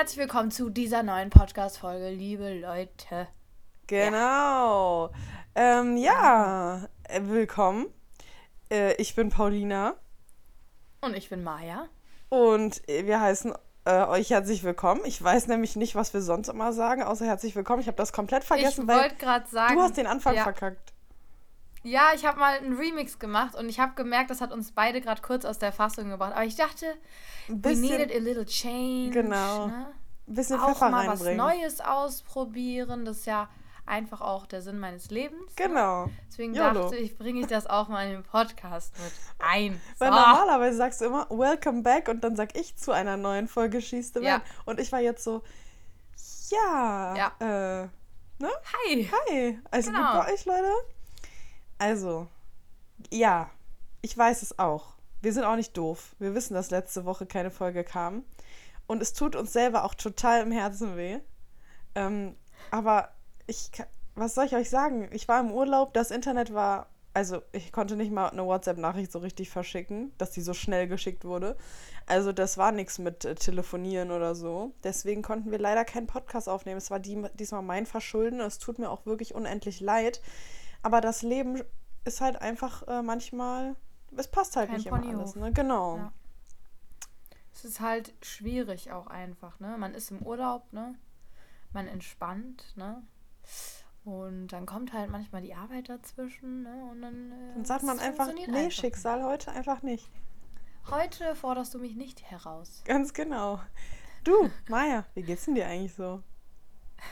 Herzlich willkommen zu dieser neuen Podcast-Folge, liebe Leute. Genau. Ähm, ja, äh, willkommen. Äh, ich bin Paulina Und ich bin Maya. und äh, wir heißen äh, euch herzlich willkommen. Ich weiß nämlich nicht, was wir sonst immer sagen, außer herzlich willkommen. Ich habe das komplett vergessen, ich weil wollte gerade sagen. du hast den Anfang ja, verkackt. Ja, ich habe mal einen Remix gemacht und ich habe gemerkt, das hat uns beide gerade kurz aus der Fassung gebracht. Aber ich dachte, Ein we bisschen, needed a little change. Genau. Ne? ein bisschen Auch Pfeffer mal was reinbringen. Neues ausprobieren. Das ist ja einfach auch der Sinn meines Lebens. Ne? Genau. Deswegen YOLO. dachte ich, bringe ich das auch mal in den Podcast mit ein. Weil So. normalerweise sagst du immer Welcome back und dann sag ich zu einer neuen Folge Schieß the Ja. Und ich war jetzt so, ja, Ja. äh, ne? Hi. Hi, alles Genau. gut bei euch, Leute? Also, ja, ich weiß es auch. Wir sind auch nicht doof. Wir wissen, dass letzte Woche keine Folge kam. Und es tut uns selber auch total im Herzen weh. Ähm, aber ich, was soll ich euch sagen? Ich war im Urlaub, das Internet war, also ich konnte nicht mal eine WhatsApp-Nachricht so richtig verschicken, dass die so schnell geschickt wurde. Also das war nichts mit äh, Telefonieren oder so. Deswegen konnten wir leider keinen Podcast aufnehmen. Es war die, diesmal mein Verschulden. Es tut mir auch wirklich unendlich leid. Aber das Leben ist halt einfach äh, manchmal, es passt halt Kein nicht immer Ponyhof. alles. Ne? Genau. Ja. Es ist halt schwierig auch einfach, ne? Man ist im Urlaub, ne? Man entspannt, ne? Und dann kommt halt manchmal die Arbeit dazwischen, ne? Und dann, äh, Dann sagt man einfach, nee, einfach Schicksal heute einfach nicht. nicht. Heute forderst du mich nicht heraus. Ganz genau. Du, Maja, wie geht's denn dir eigentlich so?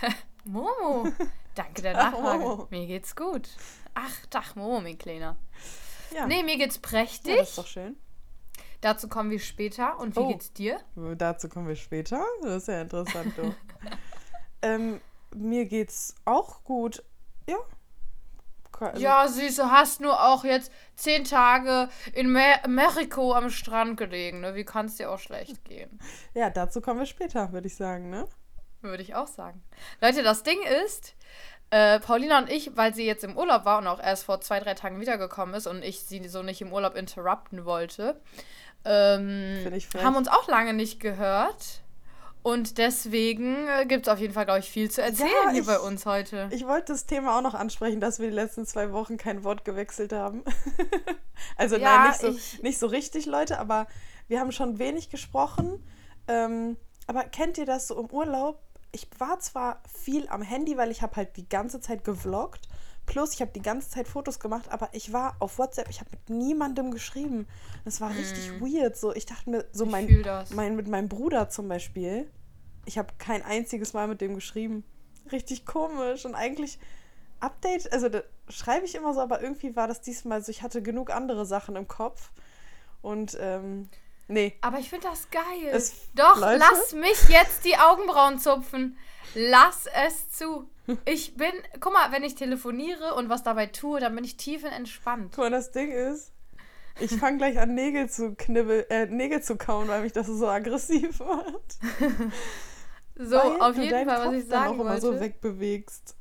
Momo, danke der Ach, Nachfrage. Momo. Mir geht's gut. Ach, Momo, mein Kleiner. Ja, Nee, mir geht's ja prächtig. das ist doch schön. Dazu kommen wir später. Und wie Oh. geht's dir? Dazu kommen wir später. Das ist ja interessant, du. ähm, mir geht's auch gut. Ja. Also, Ja, süß, du hast nur auch jetzt zehn Tage in Me Mexiko am Strand gelegen, ne? Wie kann es dir auch schlecht gehen? ja, dazu kommen wir später, würde ich sagen, ne? Würde ich auch sagen. Leute, das Ding ist, äh, Paulina und ich, weil sie jetzt im Urlaub war und auch erst vor zwei, drei Tagen wiedergekommen ist und ich sie so nicht im Urlaub interrupten wollte, ähm, haben uns auch lange nicht gehört. Und deswegen äh, gibt es auf jeden Fall, glaube ich, viel zu erzählen Ja, hier ich- bei uns heute. Ich wollte das Thema auch noch ansprechen, dass wir die letzten zwei Wochen kein Wort gewechselt haben. also Ja, nein, nicht so, ich- nicht so richtig, Leute, aber wir haben schon wenig gesprochen. Ähm, aber kennt ihr das so im Urlaub? Ich war zwar viel am Handy, weil ich habe halt die ganze Zeit gevloggt. Plus, ich habe die ganze Zeit Fotos gemacht, aber ich war auf WhatsApp, ich habe mit niemandem geschrieben. Das war richtig weird. So, ich dachte mir, so mein, mein, mit meinem Bruder zum Beispiel, ich habe kein einziges Mal mit dem geschrieben. Richtig komisch. Und eigentlich Update, also da schreibe ich immer so, aber irgendwie war das diesmal so, ich hatte genug andere Sachen im Kopf. Und ähm, nee. Aber ich finde das geil. Es- Doch, Leute? lass mich jetzt die Augenbrauen zupfen. Lass es zu. Ich bin, guck mal, wenn ich telefoniere und was dabei tue, dann bin ich tiefenentspannt. Guck mal, das Ding ist, ich fange gleich an, Nägel zu knibbeln, äh, Nägel zu kauen, weil mich das so aggressiv macht. So, weil auf du jeden Fall, was ich dann sagen auch immer wollte. so wegbewegst.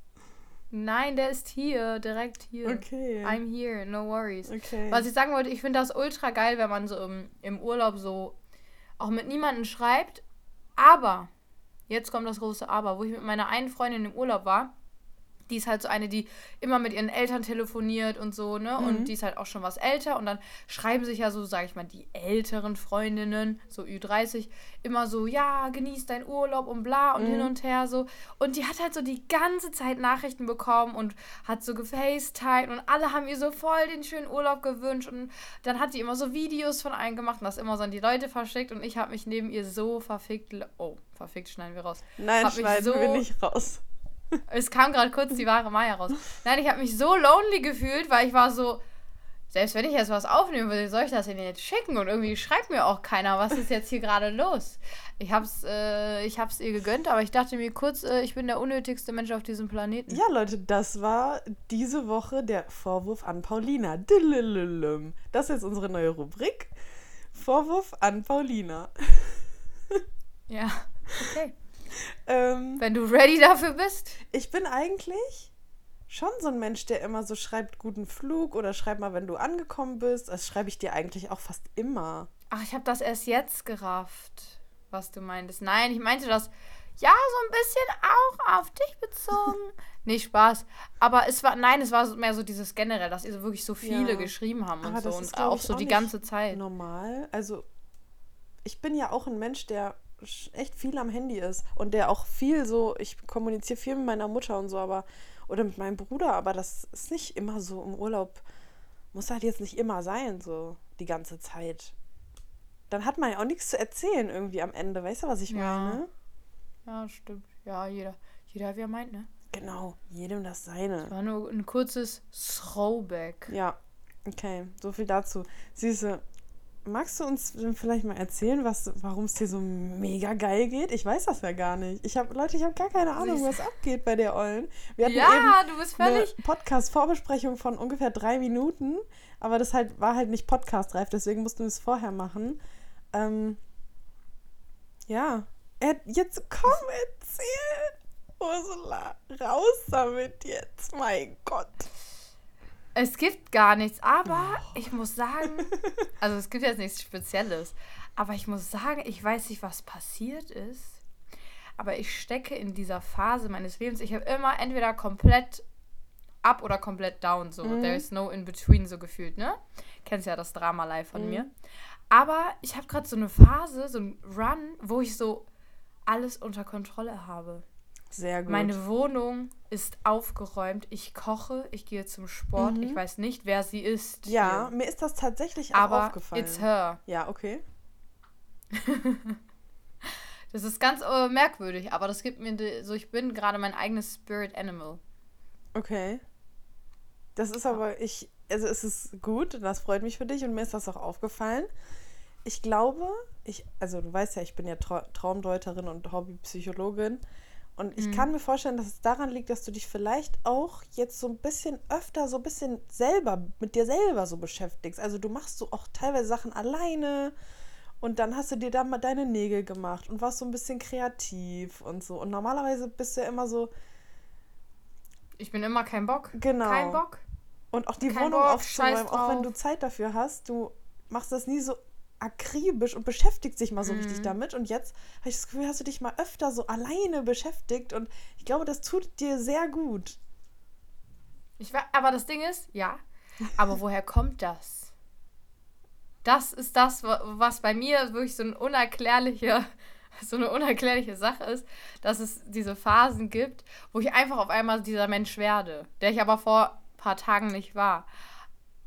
Nein, der ist hier, direkt hier. Okay. I'm here, no worries. Okay. Was ich sagen wollte, ich finde das ultra geil, wenn man so im, im Urlaub so auch mit niemandem schreibt. Aber, jetzt kommt das große Aber, wo ich mit meiner einen Freundin im Urlaub war, die ist halt so eine, die immer mit ihren Eltern telefoniert und so, ne? Und die ist halt auch schon was älter. Und dann schreiben sich ja so, sag ich mal, die älteren Freundinnen, so Ü30, immer so, ja, genieß deinen Urlaub und bla und hin und her so. Und die hat halt so die ganze Zeit Nachrichten bekommen und hat so gefacetimed und alle haben ihr so voll den schönen Urlaub gewünscht. Und dann hat sie immer so Videos von allen gemacht und das immer so an die Leute verschickt. Und ich habe mich neben ihr so verfickt. Oh, verfickt schneiden wir raus. Nein, hab mich schneiden so- wir nicht raus. Es kam gerade kurz die wahre Maya raus. Nein, ich habe mich so lonely gefühlt, weil ich war so, selbst wenn ich jetzt was aufnehmen will, soll ich das denn jetzt schicken? Und irgendwie schreibt mir auch keiner, was ist jetzt hier gerade los? Ich hab's, äh, ich hab's ihr gegönnt, aber ich dachte mir kurz, äh, ich bin der unnötigste Mensch auf diesem Planeten. Ja, Leute, das war diese Woche der Vorwurf an Paulina. Das ist jetzt unsere neue Rubrik. Vorwurf an Paulina. Ja, okay. Ähm, Wenn du ready dafür bist. ich bin eigentlich schon so ein Mensch, der immer so schreibt, guten Flug oder schreib mal, wenn du angekommen bist. Das schreibe ich dir eigentlich auch fast immer. Ach, ich habe das erst jetzt gerafft. was du meintest. Nein, ich meinte das, ja, so ein bisschen auch auf dich bezogen. nee, Spaß. Aber es war, nein, es war mehr so dieses generell, dass ihr so wirklich so viele Ja. geschrieben haben und Aber so. Und auch so auch die ganze Zeit. normal. Also, ich bin ja auch ein Mensch, der echt viel am Handy ist und der auch viel so, ich kommuniziere viel mit meiner Mutter und so, aber, oder mit meinem Bruder, aber das ist nicht immer so im Urlaub, muss halt jetzt nicht immer sein, so die ganze Zeit. Dann hat man ja auch nichts zu erzählen irgendwie am Ende, weißt du, was ich Ja. meine? Ja, stimmt. Ja, jeder, jeder wie er meint, ne? Genau, jedem das seine. War nur ein kurzes Throwback. Ja, okay, so viel dazu. Süße, magst du uns vielleicht mal erzählen, was, warum es dir so mega geil geht? Ich weiß das ja gar nicht. Ich habe, Leute, ich habe gar keine Ahnung, was abgeht bei der Ollen. Wir hatten Ja, eben du bist eine völlig. Podcast-Vorbesprechung von ungefähr drei Minuten, aber das halt war halt nicht podcastreif, deswegen mussten wir es vorher machen. Ähm, ja, Er- jetzt komm, erzähl, Ursula, raus damit jetzt, mein Gott. Es gibt gar nichts, aber ich muss sagen, also es gibt jetzt nichts Spezielles, aber ich muss sagen, ich weiß nicht, was passiert ist, aber ich stecke in dieser Phase meines Lebens. Ich habe immer entweder komplett up oder komplett down, so. Mhm. There is no in between, so gefühlt, ne? Kennst ja das Drama live von Mhm. mir. Aber ich habe gerade so eine Phase, so ein Run, wo ich so alles unter Kontrolle habe. Sehr gut. Meine Wohnung ist aufgeräumt. Ich koche, ich gehe zum Sport. Mhm. Ich weiß nicht, wer sie ist. ja, hier. mir ist das tatsächlich auch aber aufgefallen. it's her. Ja, okay. Das ist ganz äh, merkwürdig, aber das gibt mir so, ich bin gerade mein eigenes Spirit Animal. Okay. Das ist aber, ich, also es ist gut, das freut mich für dich und mir ist das auch aufgefallen. Ich glaube, ich, also du weißt ja, ich bin ja Trau Traumdeuterin und Hobbypsychologin und ich Mhm. kann mir vorstellen, dass es daran liegt, dass du dich vielleicht auch jetzt so ein bisschen öfter so ein bisschen selber, mit dir selber so beschäftigst. Also du machst so auch teilweise Sachen alleine und dann hast du dir da mal deine Nägel gemacht und warst so ein bisschen kreativ und so. Und normalerweise bist du ja immer so, Ich bin immer kein Bock. Genau. Kein Bock. Und auch die Kein Wohnung Bock, aufzuräumen, auch wenn du Zeit dafür hast, du machst das nie so akribisch und beschäftigst dich mal so richtig Mhm. damit. Und jetzt habe ich das Gefühl, hast du dich mal öfter so alleine beschäftigt und ich glaube, das tut dir sehr gut. Ich war, aber das Ding ist, ja. Aber woher kommt das? Das ist das, wa- was bei mir wirklich so ein unerklärliche, so eine unerklärliche Sache ist, dass es diese Phasen gibt, wo ich einfach auf einmal dieser Mensch werde, der ich aber vor ein paar Tagen nicht war.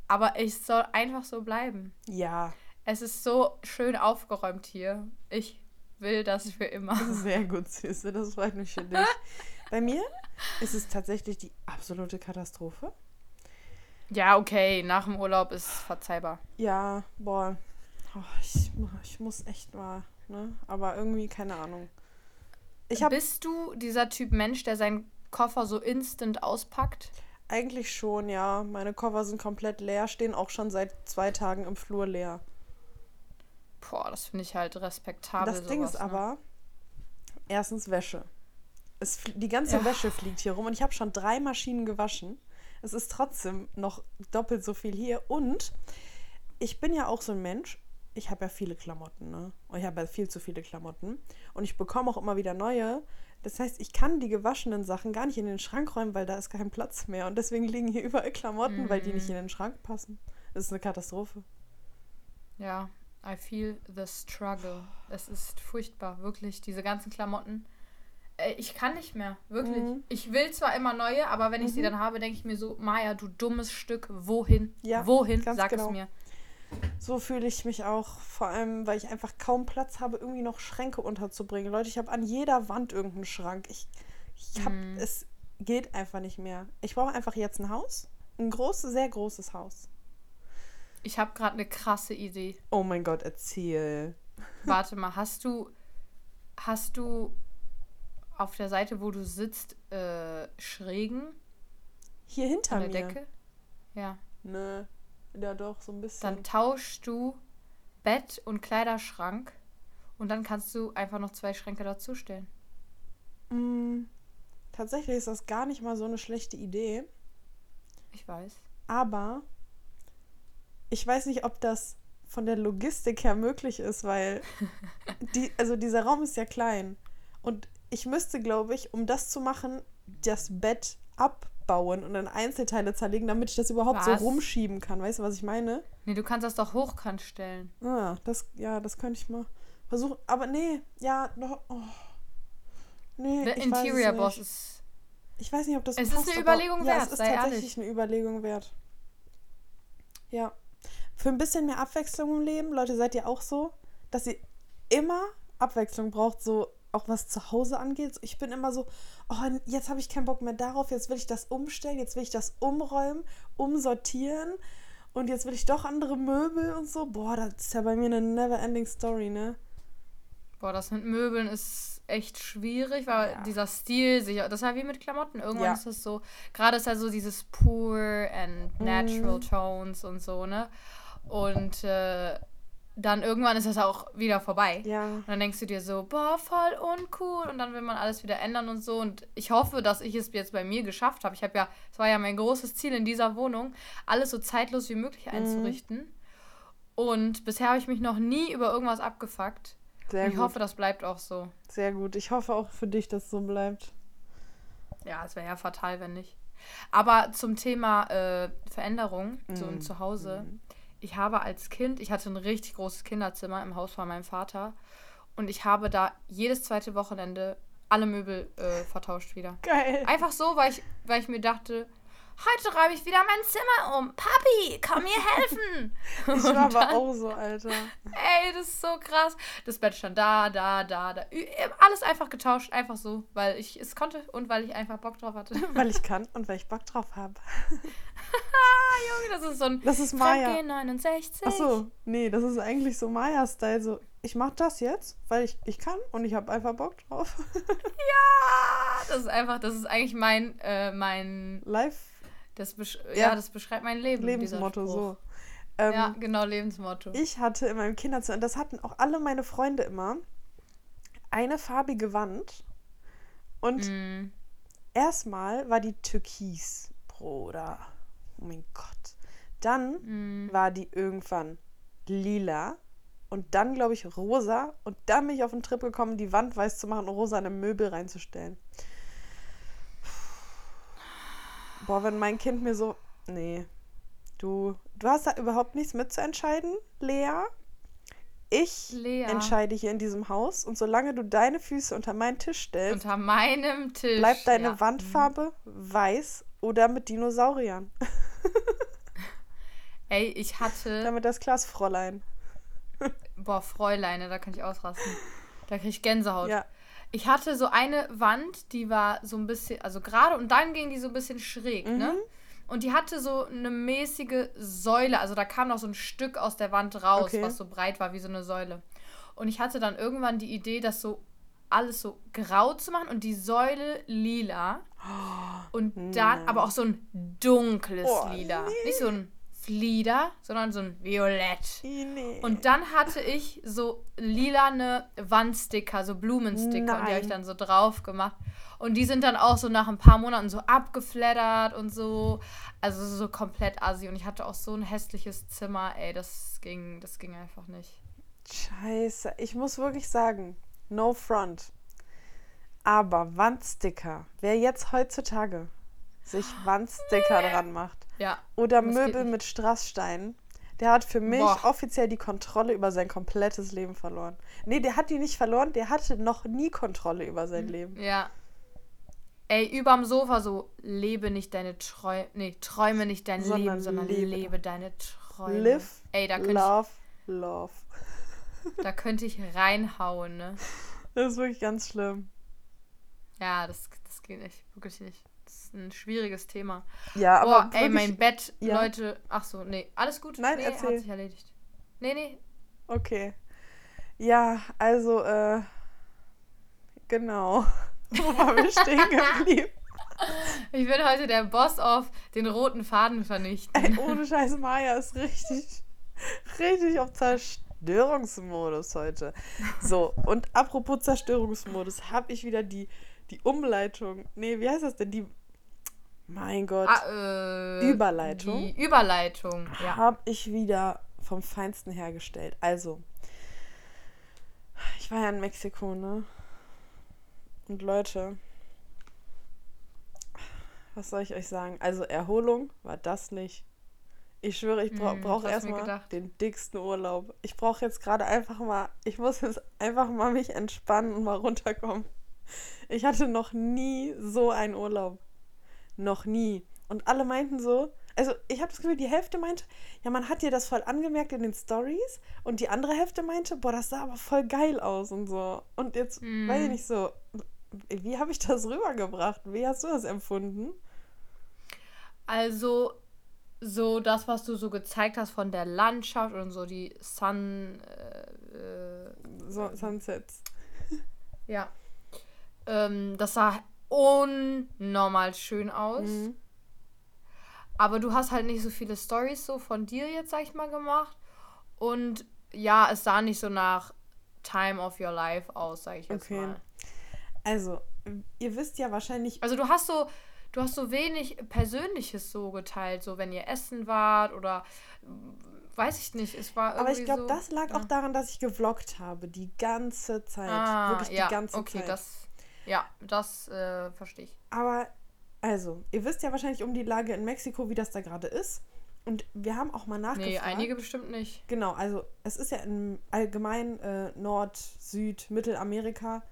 Aber ich soll einfach so bleiben. Ja, Es ist so schön aufgeräumt hier. Ich will das für immer. sehr gut, Süße. Das freut mich für dich. Bei mir ist es tatsächlich die absolute Katastrophe. Ja, okay, nach dem Urlaub ist verzeihbar. Ja, boah. Oh, ich, ich muss echt mal, ne? Aber irgendwie, keine Ahnung. Ich habe Bist du dieser Typ Mensch, der seinen Koffer so instant auspackt? eigentlich schon, ja. Meine Koffer sind komplett leer, stehen auch schon seit zwei Tagen im Flur leer. Boah, das finde ich halt respektabel. Das Ding ist sowas, ne? aber, erstens Wäsche. Es, die ganze Ja. Wäsche fliegt hier rum und ich habe schon drei Maschinen gewaschen. Es ist trotzdem noch doppelt so viel hier. Und ich bin ja auch so ein Mensch, ich habe ja viele Klamotten, ne? Und ich habe ja viel zu viele Klamotten. Und ich bekomme auch immer wieder neue. Das heißt, ich kann die gewaschenen Sachen gar nicht in den Schrank räumen, weil da ist kein Platz mehr. Und deswegen liegen hier überall Klamotten, weil die nicht Mhm. in den Schrank passen. Das ist eine Katastrophe. Ja, I feel the struggle. Es ist furchtbar, wirklich, diese ganzen Klamotten. Äh, Ich kann nicht mehr, wirklich. Mhm. Ich will zwar immer neue, aber wenn ich sie Mhm. dann habe, denke ich mir so, Maja, du dummes Stück, wohin? Ja, wohin? Sag genau. es mir. So fühle ich mich auch, vor allem, weil ich einfach kaum Platz habe, irgendwie noch Schränke unterzubringen. Leute, ich habe an jeder Wand irgendeinen Schrank. Ich, ich habe, Mhm. es geht einfach nicht mehr. Ich brauche einfach jetzt ein Haus. Ein großes, sehr großes Haus. Ich habe gerade eine krasse Idee. Oh mein Gott, erzähl. Warte mal, hast du, hast du auf der Seite, wo du sitzt, äh, Schrägen Hier hinter an der mir. Decke? Ja. Nö. Ja, doch, so ein bisschen. Dann tauschst du Bett und Kleiderschrank und dann kannst du einfach noch zwei Schränke dazustellen. Mm, tatsächlich ist das gar nicht mal so eine schlechte Idee. Ich weiß. Aber ich weiß nicht, ob das von der Logistik her möglich ist, weil die, also dieser Raum ist ja klein. Und ich müsste, glaube ich, um das zu machen, das Bett abbauen und in Einzelteile zerlegen, damit ich das überhaupt so Was? rumschieben kann. Weißt du, was ich meine? Nee, du kannst das doch hochkant stellen. Ah, das, ja, das könnte ich mal versuchen. Aber nee, ja, noch. Oh. Nee, The ich weiß Interior nicht. Boss ist. Ich weiß nicht, ob das Es ist passt, eine aber- Überlegung ja, wert, es ist tatsächlich ehrlich. eine Überlegung wert. Ja. Für ein bisschen mehr Abwechslung im Leben, Leute, seid ihr auch so, dass ihr immer Abwechslung braucht, so auch was zu Hause angeht. Ich bin immer so, oh, jetzt habe ich keinen Bock mehr darauf, jetzt will ich das umstellen, jetzt will ich das umräumen, umsortieren und jetzt will ich doch andere Möbel und so. Boah, das ist ja bei mir eine never-ending Story, ne? Boah, das mit Möbeln ist echt schwierig, weil Ja. dieser Stil sich. Das ist ja wie mit Klamotten. Irgendwann Ja. ist es so. Gerade ist ja so dieses Poor and Natural Mhm. Tones und so, ne? Und äh, dann irgendwann ist das auch wieder vorbei. Ja. Und dann denkst du dir so, boah, voll uncool. Und dann will man alles wieder ändern und so. Und ich hoffe, dass ich es jetzt bei mir geschafft habe. Ich habe ja, es war ja mein großes Ziel in dieser Wohnung, alles so zeitlos wie möglich Mhm. einzurichten. Und bisher habe ich mich noch nie über irgendwas abgefuckt. Sehr Und ich gut. hoffe, das bleibt auch so. Sehr gut. Ich hoffe auch für dich, dass es so bleibt. Ja, es wäre ja fatal, wenn nicht. Aber zum Thema äh, Veränderung, so Mhm. im Zuhause. Ich habe als Kind, ich hatte ein richtig großes Kinderzimmer im Haus von meinem Vater. Und ich habe da jedes zweite Wochenende alle Möbel äh, vertauscht wieder. Geil. Einfach so, weil ich, weil ich mir dachte, heute räume ich wieder mein Zimmer um. Papi, komm mir helfen. Ich war aber auch so, Alter. Ey, das ist so krass. Das Bett stand da, da, da, da. Alles einfach getauscht, einfach so, weil ich es konnte und weil ich einfach Bock drauf hatte. Weil ich kann und weil ich Bock drauf habe. Das ist so ein Das ist Maya. Fremdgehen 69. Ach so, nee, das ist eigentlich so Maya-Style. So, ich mach das jetzt, weil ich, ich kann und ich habe einfach Bock drauf. Ja, das ist einfach, das ist eigentlich mein, äh, mein, Live das, Ja. ja. das beschreibt mein Leben. Lebensmotto so. Ähm, ja, genau, Lebensmotto. Ich hatte in meinem Kinderzimmer, und das hatten auch alle meine Freunde immer, eine farbige Wand. Und Mm, erstmal war die türkis, Bruder. Oh mein Gott. Dann mm. war die irgendwann lila und dann, glaube ich, rosa. Und dann bin ich auf den Trip gekommen, die Wand weiß zu machen und rosa in ein Möbel reinzustellen. Boah, wenn mein Kind mir so. Nee. Du, du hast da überhaupt nichts mitzuentscheiden, Lea. Ich Lea. entscheide hier in diesem Haus und solange du deine Füße unter meinen Tisch stellst, Unter meinem Tisch. bleibt deine ja. Wandfarbe weiß oder mit Dinosauriern. Ey, ich hatte. Damit das Glasfräulein. Boah, Fräuleine, da kann ich ausrasten. Da kriege ich Gänsehaut. Ja. Ich hatte so eine Wand, die war so ein bisschen, also gerade und dann ging die so ein bisschen schräg, ne? Mhm. Und die hatte so eine mäßige Säule, also da kam noch so ein Stück aus der Wand raus, Okay. was so breit war wie so eine Säule. Und ich hatte dann irgendwann die Idee, das so alles so grau zu machen und die Säule lila. Und dann, nein. aber auch so ein dunkles Oh, Lila. nee. Nicht so ein Flieder, sondern so ein Violett. Nee. Und dann hatte ich so lilane Wandsticker, so Blumensticker, und die habe ich Nein. dann so drauf gemacht. Und die sind dann auch so nach ein paar Monaten so abgeflattert und so. Also so komplett assi. Und ich hatte auch so ein hässliches Zimmer, ey, das ging, das ging einfach nicht. Scheiße, ich muss wirklich sagen, no front. Aber Wandsticker, wer jetzt heutzutage sich Wandsticker dran macht Ja. oder Möbel mit Strasssteinen, der hat für mich Boah. offiziell die Kontrolle über sein komplettes Leben verloren. Nee, der hat die nicht verloren, der hatte noch nie Kontrolle über sein Mhm. Leben. Ja. Ey, überm Sofa so, lebe nicht deine Träume, nee, träume nicht dein Sondern Leben, sondern lebe. lebe, deine Träume. Live, Ey, da könnte love, love. ich, da könnte ich reinhauen, ne? Das ist wirklich ganz schlimm. Ja, das, das geht nicht, wirklich nicht. Das ist ein schwieriges Thema. Ja, Boah, aber ey, wirklich, mein Bett, Ja. Leute. Ach so, nee, alles gut. Nein, nee, erzähl. hat sich erledigt. Nee, nee. Okay. Ja, also, äh, genau. Wo waren wir stehen geblieben? Ich bin heute der Boss auf den roten Faden vernichten. Ey, ohne Scheiß, Maya ist richtig, richtig auf Zerstörungsmodus heute. So, und apropos Zerstörungsmodus, habe ich wieder die, die Umleitung. Nee, wie heißt das denn? Die. Mein Gott. Ah, äh, Überleitung? Die Überleitung, ja. Habe ich wieder vom Feinsten hergestellt. Also, ich war ja in Mexiko, ne? Und Leute, was soll ich euch sagen? Also Erholung war das nicht. Ich schwöre, ich bra Hm, brauche erstmal den dicksten Urlaub. Ich brauche jetzt gerade einfach mal, ich muss jetzt einfach mal mich entspannen und mal runterkommen. Ich hatte noch nie so einen Urlaub. Noch nie. Und alle meinten so, also ich habe das Gefühl, die Hälfte meinte, ja, man hat dir das voll angemerkt in den Stories und die andere Hälfte meinte, boah, das sah aber voll geil aus und so. Und jetzt, Mhm. weiß ich nicht so, wie habe ich das rübergebracht? Wie hast du das empfunden? Also, so das, was du so gezeigt hast von der Landschaft und so die Sun. Äh, äh, So, Sunsets. ja. Ähm, das sah unnormal schön aus. Mhm. Aber du hast halt nicht so viele Stories so von dir jetzt, sag ich mal, gemacht. Und ja, es sah nicht so nach Time of Your Life aus, sag ich jetzt Okay. mal. Also, ihr wisst ja wahrscheinlich, Also du hast so, du hast so wenig Persönliches so geteilt, so wenn ihr essen wart oder weiß ich nicht, es war irgendwie aber ich glaube, so, das lag ja. auch daran, dass ich gevloggt habe, die ganze Zeit. Ah, Wirklich ja, die ganze okay, Zeit. das, ja, das äh, verstehe ich. Aber, also, ihr wisst ja wahrscheinlich um die Lage in Mexiko, wie das da gerade ist. Und wir haben auch mal nachgefragt. Nee, einige bestimmt nicht. Genau, also es ist ja im allgemein äh, Nord-, Süd-, Mittelamerika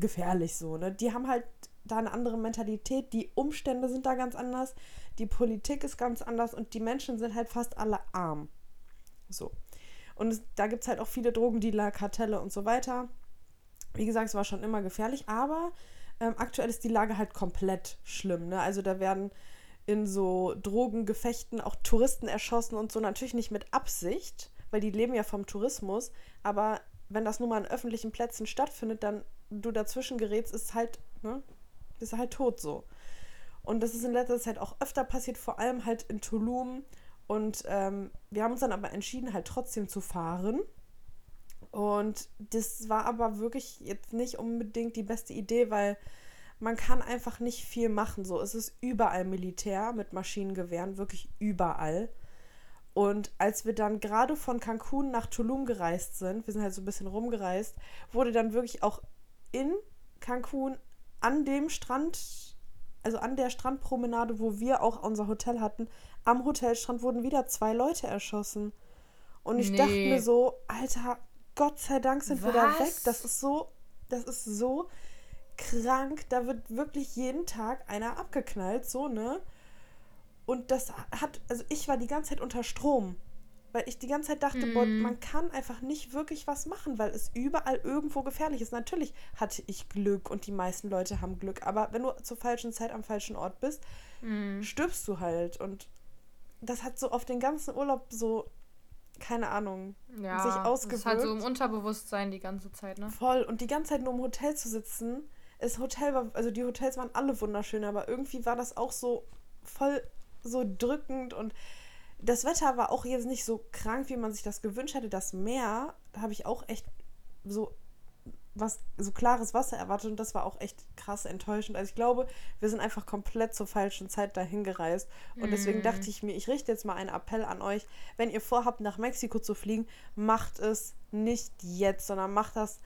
gefährlich so, ne? Die haben halt da eine andere Mentalität, die Umstände sind da ganz anders, die Politik ist ganz anders und die Menschen sind halt fast alle arm. So. Und es, da gibt es halt auch viele Drogendealer, und so weiter. Wie gesagt, es war schon immer gefährlich, aber ähm, aktuell ist die Lage halt komplett schlimm. Ne? Also da werden in so Drogengefechten auch Touristen erschossen und so natürlich nicht mit Absicht, weil die leben ja vom Tourismus. Aber wenn das nun mal an öffentlichen Plätzen stattfindet, dann du dazwischen gerätst, ist halt, ne, ist halt tot so. Und das ist in letzter Zeit auch öfter passiert, vor allem halt in Tulum. Und ähm, wir haben uns dann aber entschieden, halt trotzdem zu fahren. Und das war aber wirklich jetzt nicht unbedingt die beste Idee, weil man kann einfach nicht viel machen. So, es ist überall Militär mit Maschinengewehren, wirklich überall. Und als wir dann gerade von Cancun nach Tulum gereist sind, wir sind halt so ein bisschen rumgereist, wurde dann wirklich auch in Cancun an dem Strand, also an der Strandpromenade, wo wir auch unser Hotel hatten, am Hotelstrand wurden wieder zwei Leute erschossen. Und ich dachte Nee. mir so, Alter, Gott sei Dank sind wir da Was? weg. Das ist so, das ist so krank. Da wird wirklich jeden Tag einer abgeknallt, so, ne? Und das hat, also ich war die ganze Zeit unter Strom. Weil ich die ganze Zeit dachte, boah, Mhm. man kann einfach nicht wirklich was machen, weil es überall irgendwo gefährlich ist. Natürlich hatte ich Glück und die meisten Leute haben Glück, aber wenn du zur falschen Zeit am falschen Ort bist, Mhm. stirbst du halt. Und das hat so auf den ganzen Urlaub so, keine Ahnung, Ja, sich das ist halt so im ausgewirkt. Unterbewusstsein die ganze Zeit, ne? Voll. Und die ganze Zeit nur im Hotel zu sitzen. Das Hotel war, also die Hotels waren alle wunderschön, aber irgendwie war das auch so voll so drückend und das Wetter war auch jetzt nicht so krank, wie man sich das gewünscht hätte. Das Meer, da habe ich auch echt so was, so klares Wasser erwartet und das war auch echt krass enttäuschend. Also ich glaube, wir sind einfach komplett zur falschen Zeit dahin gereist. Und deswegen Mm. dachte ich mir, ich richte jetzt mal einen Appell an euch. Wenn ihr vorhabt, nach Mexiko zu fliegen, macht es nicht jetzt, sondern macht das,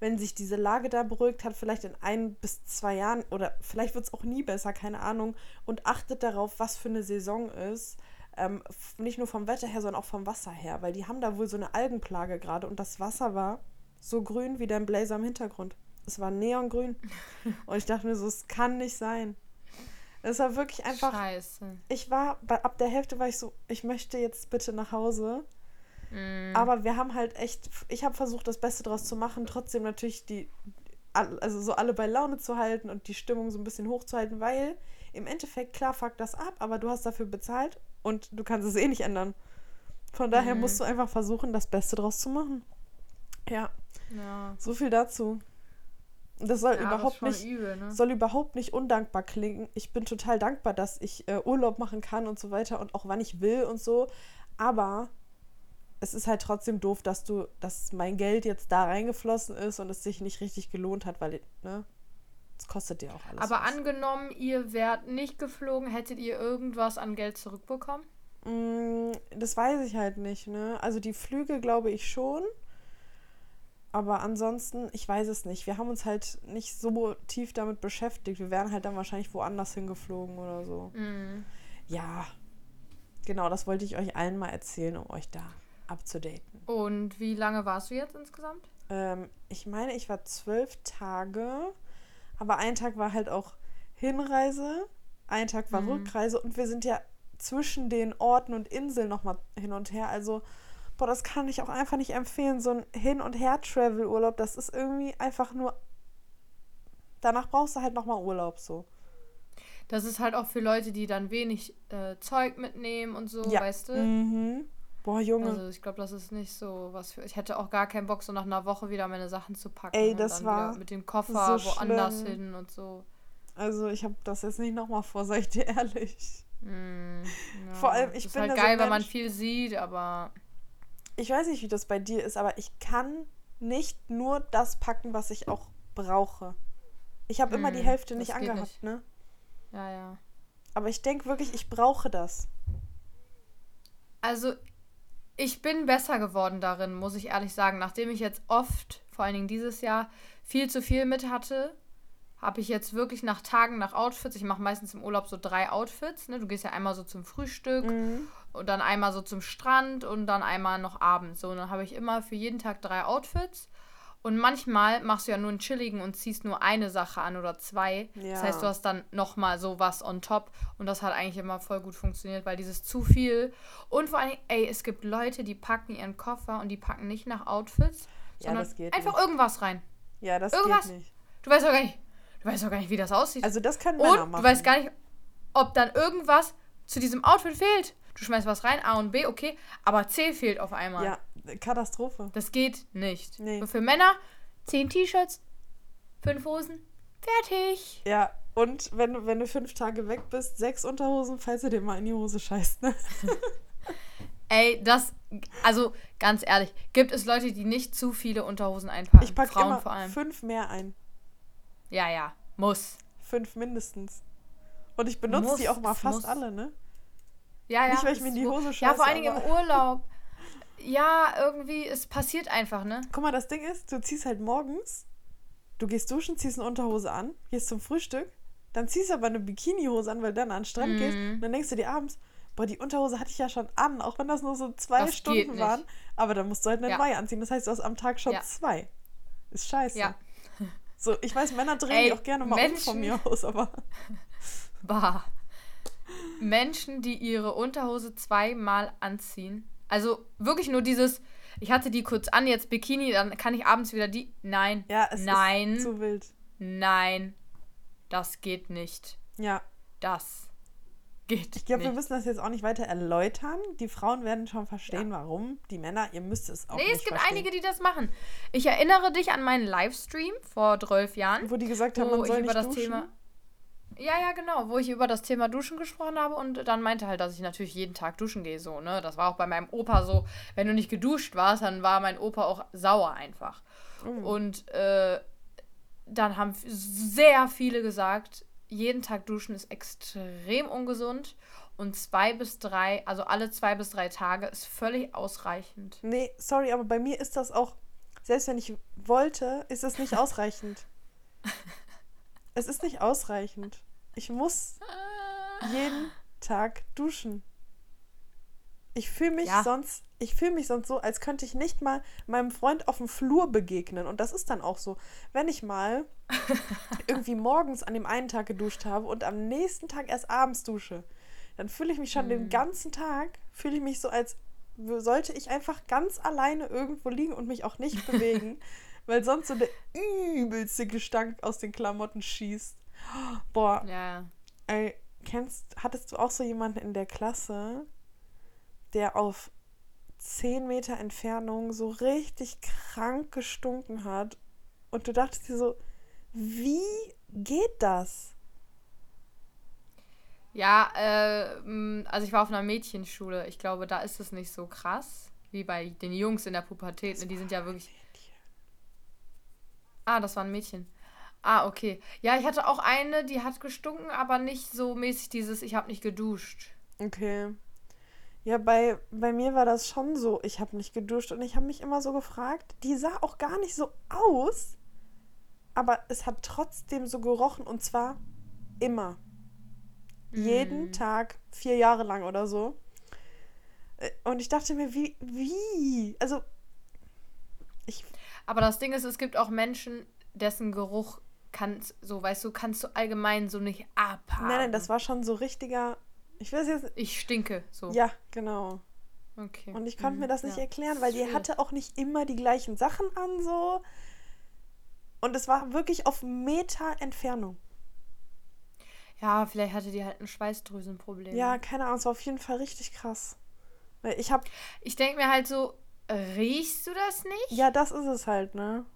wenn sich diese Lage da beruhigt hat, vielleicht in ein bis zwei Jahren oder vielleicht wird es auch nie besser, keine Ahnung. Und achtet darauf, was für eine Saison ist. Ähm, nicht nur vom Wetter her, sondern auch vom Wasser her, weil die haben da wohl so eine Algenplage gerade und das Wasser war so grün wie dein Blazer im Hintergrund. Es war neongrün. und ich dachte mir so, es kann nicht sein. Es war wirklich einfach. Scheiße. Ich war, ab der Hälfte war ich so, ich möchte jetzt bitte nach Hause. Mhm. Aber wir haben halt echt, ich habe versucht, das Beste draus zu machen, trotzdem natürlich die, also so alle bei Laune zu halten und die Stimmung so ein bisschen hochzuhalten, weil im Endeffekt, klar, fuck das ab, aber du hast dafür bezahlt und du kannst es eh nicht ändern. Von daher Mhm. musst du einfach versuchen, das Beste draus zu machen. Ja, Ja. so viel dazu. Das soll ja, das überhaupt nicht, übel, ne? soll überhaupt nicht undankbar klingen. Ich bin total dankbar, dass ich äh, Urlaub machen kann und so weiter und auch wann ich will und so. Aber es ist halt trotzdem doof, dass du, dass mein Geld jetzt da reingeflossen ist und es sich nicht richtig gelohnt hat, weil, ne, es kostet dir auch alles. Aber was. angenommen, ihr wärt nicht geflogen, hättet ihr irgendwas an Geld zurückbekommen? Mm, das weiß ich halt nicht, ne? Also die Flüge glaube ich schon. Aber ansonsten, ich weiß es nicht. Wir haben uns halt nicht so tief damit beschäftigt. Wir wären halt dann wahrscheinlich woanders hingeflogen oder so. Mhm. Ja, genau, das wollte ich euch allen mal erzählen, um euch da abzudaten. Und wie lange warst du jetzt insgesamt? Ähm, ich meine, ich war zwölf Tage, aber ein Tag war halt auch Hinreise, ein Tag war Mhm. Rückreise und wir sind ja zwischen den Orten und Inseln nochmal hin und her. Also, boah, das kann ich auch einfach nicht empfehlen. So ein Hin- und Her-Travel-Urlaub, das ist irgendwie einfach nur. Danach brauchst du halt nochmal Urlaub so. Das ist halt auch für Leute, die dann wenig äh, Zeug mitnehmen und so, ja. weißt du? Mhm. Boah, Junge. Also ich glaube, das ist nicht so was für. Ich hätte auch gar keinen Bock, so nach einer Woche wieder meine Sachen zu packen. Ey, und das dann war mit dem Koffer so woanders schlimm. hin und so. Also, ich habe das jetzt nicht nochmal vor, sag ich dir ehrlich. Mm, ja. Vor allem, ich ist bin halt da so geil, ein wenn man viel sieht, aber Ich weiß nicht, wie das bei dir ist, aber ich kann nicht nur das packen, was ich auch brauche. Ich habe immer die Mm, Hälfte nicht angehabt, nicht. ne? ja, ja. Aber ich denke wirklich, ich brauche das. Also, ich bin besser geworden darin, muss ich ehrlich sagen. Nachdem ich jetzt oft, vor allen Dingen dieses Jahr, viel zu viel mit hatte, habe ich jetzt wirklich nach Tagen nach Outfits. Ich mache meistens im Urlaub so drei Outfits. Ne? Du gehst ja einmal so zum Frühstück Mhm. Und dann einmal so zum Strand und dann einmal noch abends. So, und dann habe ich immer für jeden Tag drei Outfits. Und manchmal machst du ja nur einen chilligen und ziehst nur eine Sache an oder zwei. Das Ja. heißt, du hast dann nochmal so was on top. Und das hat eigentlich immer voll gut funktioniert, weil dieses zu viel. Und vor allem, ey, es gibt Leute, die packen ihren Koffer und die packen nicht nach Outfits, Ja, sondern das geht einfach nicht. irgendwas rein. Ja, das Irgendwas. geht nicht. Du weißt doch gar nicht, du weißt doch gar nicht, wie das aussieht. Also das können Männer und machen. du weißt gar nicht, ob dann irgendwas zu diesem Outfit fehlt. Du schmeißt was rein, A und B, okay, aber C fehlt auf einmal. Ja, Katastrophe. Das geht nicht. Nee. Und für Männer zehn T-Shirts, fünf Hosen, fertig. Ja, und wenn, du- wenn du fünf Tage weg bist, sechs Unterhosen, falls du dir mal in die Hose scheißt, ne? Ey, das, also ganz ehrlich, gibt es Leute, die nicht zu viele Unterhosen einpacken? Ich packe Frauen immer vor allem. fünf mehr ein. Ja, ja, muss. Fünf mindestens. Und ich benutze die Muss, auch mal fast muss. alle, ne? Ja, ja. Nicht, weil ich mir in die Hose Ja, scheiße, vor allen Dingen im Urlaub. Ja, irgendwie, es passiert einfach, ne? Guck mal, das Ding ist, du ziehst halt morgens, du gehst duschen, ziehst eine Unterhose an, gehst zum Frühstück, dann ziehst du aber eine Bikinihose an, weil du dann an den Strand Mhm. gehst, und dann denkst du dir abends, boah, die Unterhose hatte ich ja schon an, auch wenn das nur so zwei Das Stunden waren, aber dann musst du halt eine Ja. neue anziehen. Das heißt, du hast am Tag schon Ja. zwei. Ist scheiße. Ja. So, ich weiß, Männer drehen Ey, die auch gerne mal um von Menschen- mir aus, aber Bah. Menschen, die ihre Unterhose zweimal anziehen. Also wirklich nur dieses, ich hatte die kurz an, jetzt Bikini, dann kann ich abends wieder die. Nein. ja, es Nein. ist zu wild. Nein. Das geht nicht. Ja, Das geht ich glaube, wir müssen das jetzt auch nicht weiter erläutern. Die Frauen werden schon verstehen, warum. Die Männer, ihr müsst es auch Nee, nicht es gibt verstehen. einige, die das machen. Ich erinnere dich an meinen Livestream vor 12 Jahren, Wo die gesagt haben, man soll ich nicht über das duschen. Thema. Ja, ja, genau, wo ich über das Thema Duschen gesprochen habe und dann meinte halt, dass ich natürlich jeden Tag duschen gehe, so, ne? Das war auch bei meinem Opa so. Wenn du nicht geduscht warst, dann war mein Opa auch sauer einfach. Mhm. Und äh, dann haben sehr viele gesagt, jeden Tag duschen ist extrem ungesund und zwei bis drei, also alle zwei bis drei Tage ist völlig ausreichend. Nee, sorry, aber bei mir ist das auch, selbst wenn ich wollte, ist es nicht ausreichend. es ist nicht ausreichend. Ich muss jeden Tag duschen. Ich fühle mich Ja. sonst, ich fühle mich sonst so, als könnte ich nicht mal meinem Freund auf dem Flur begegnen. Und das ist dann auch so. Wenn ich mal irgendwie morgens an dem einen Tag geduscht habe und am nächsten Tag erst abends dusche, dann fühle ich mich schon den ganzen Tag, fühle ich mich so, als sollte ich einfach ganz alleine irgendwo liegen und mich auch nicht bewegen, weil sonst so der übelste Gestank aus den Klamotten schießt. Boah, Ja. ey, kennst, hattest du auch so jemanden in der Klasse, der auf 10 Meter Entfernung so richtig krank gestunken hat und du dachtest dir so, wie geht das? Ja, äh, also ich war auf einer Mädchenschule. Ich glaube, da ist es nicht so krass wie bei den Jungs in der Pubertät. Ne? Die sind ja wirklich. Ah, das war ein Mädchen. Ah, okay. Ja, ich hatte auch eine, die hat gestunken, aber nicht so mäßig dieses, ich habe nicht geduscht. Okay. Ja, bei, bei mir war das schon so. Ich habe nicht geduscht und ich habe mich immer so gefragt. Die sah auch gar nicht so aus, aber es hat trotzdem so gerochen und zwar immer. Jeden Mm. Tag, vier Jahre lang oder so. Äh, Und ich dachte mir, wie, wie? Also, ich, Aber das Ding ist, es gibt auch Menschen, dessen Geruch kannst, so weißt du, kannst du allgemein so nicht abhaben. nein, nein, das war schon so richtiger. Ich will es jetzt. Ich stinke, so. Ja, genau. Okay. Und ich konnte Mhm, mir das nicht ja. erklären, weil die hatte auch nicht immer die gleichen Sachen an, so. Und es war wirklich auf Meter Entfernung. Ja, vielleicht hatte die halt ein Schweißdrüsenproblem. Ja, keine Ahnung, es war auf jeden Fall richtig krass. Weil ich habe, Ich denke mir halt so, riechst du das nicht? ja, das ist es halt, ne?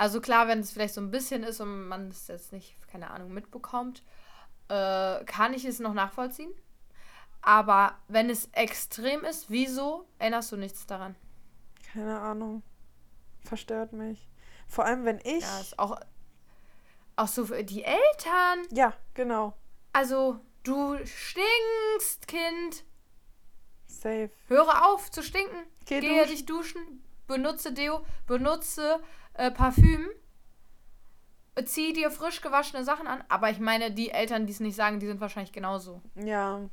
Also klar, wenn es vielleicht so ein bisschen ist und man es jetzt nicht, keine Ahnung, mitbekommt, äh, kann ich es noch nachvollziehen. Aber wenn es extrem ist, wieso erinnerst du nichts daran? Keine Ahnung. Verstört mich. Vor allem, wenn ich. Ja, ist auch, auch so für die Eltern. Ja, genau. Also, du stinkst, Kind. Safe. Höre auf zu stinken. Geh Gehe duschen. dich duschen. Benutze Deo. Benutze äh, Parfüm. Zieh dir frisch gewaschene Sachen an. Aber ich meine, die Eltern, die es nicht sagen, die sind wahrscheinlich genauso. Ja.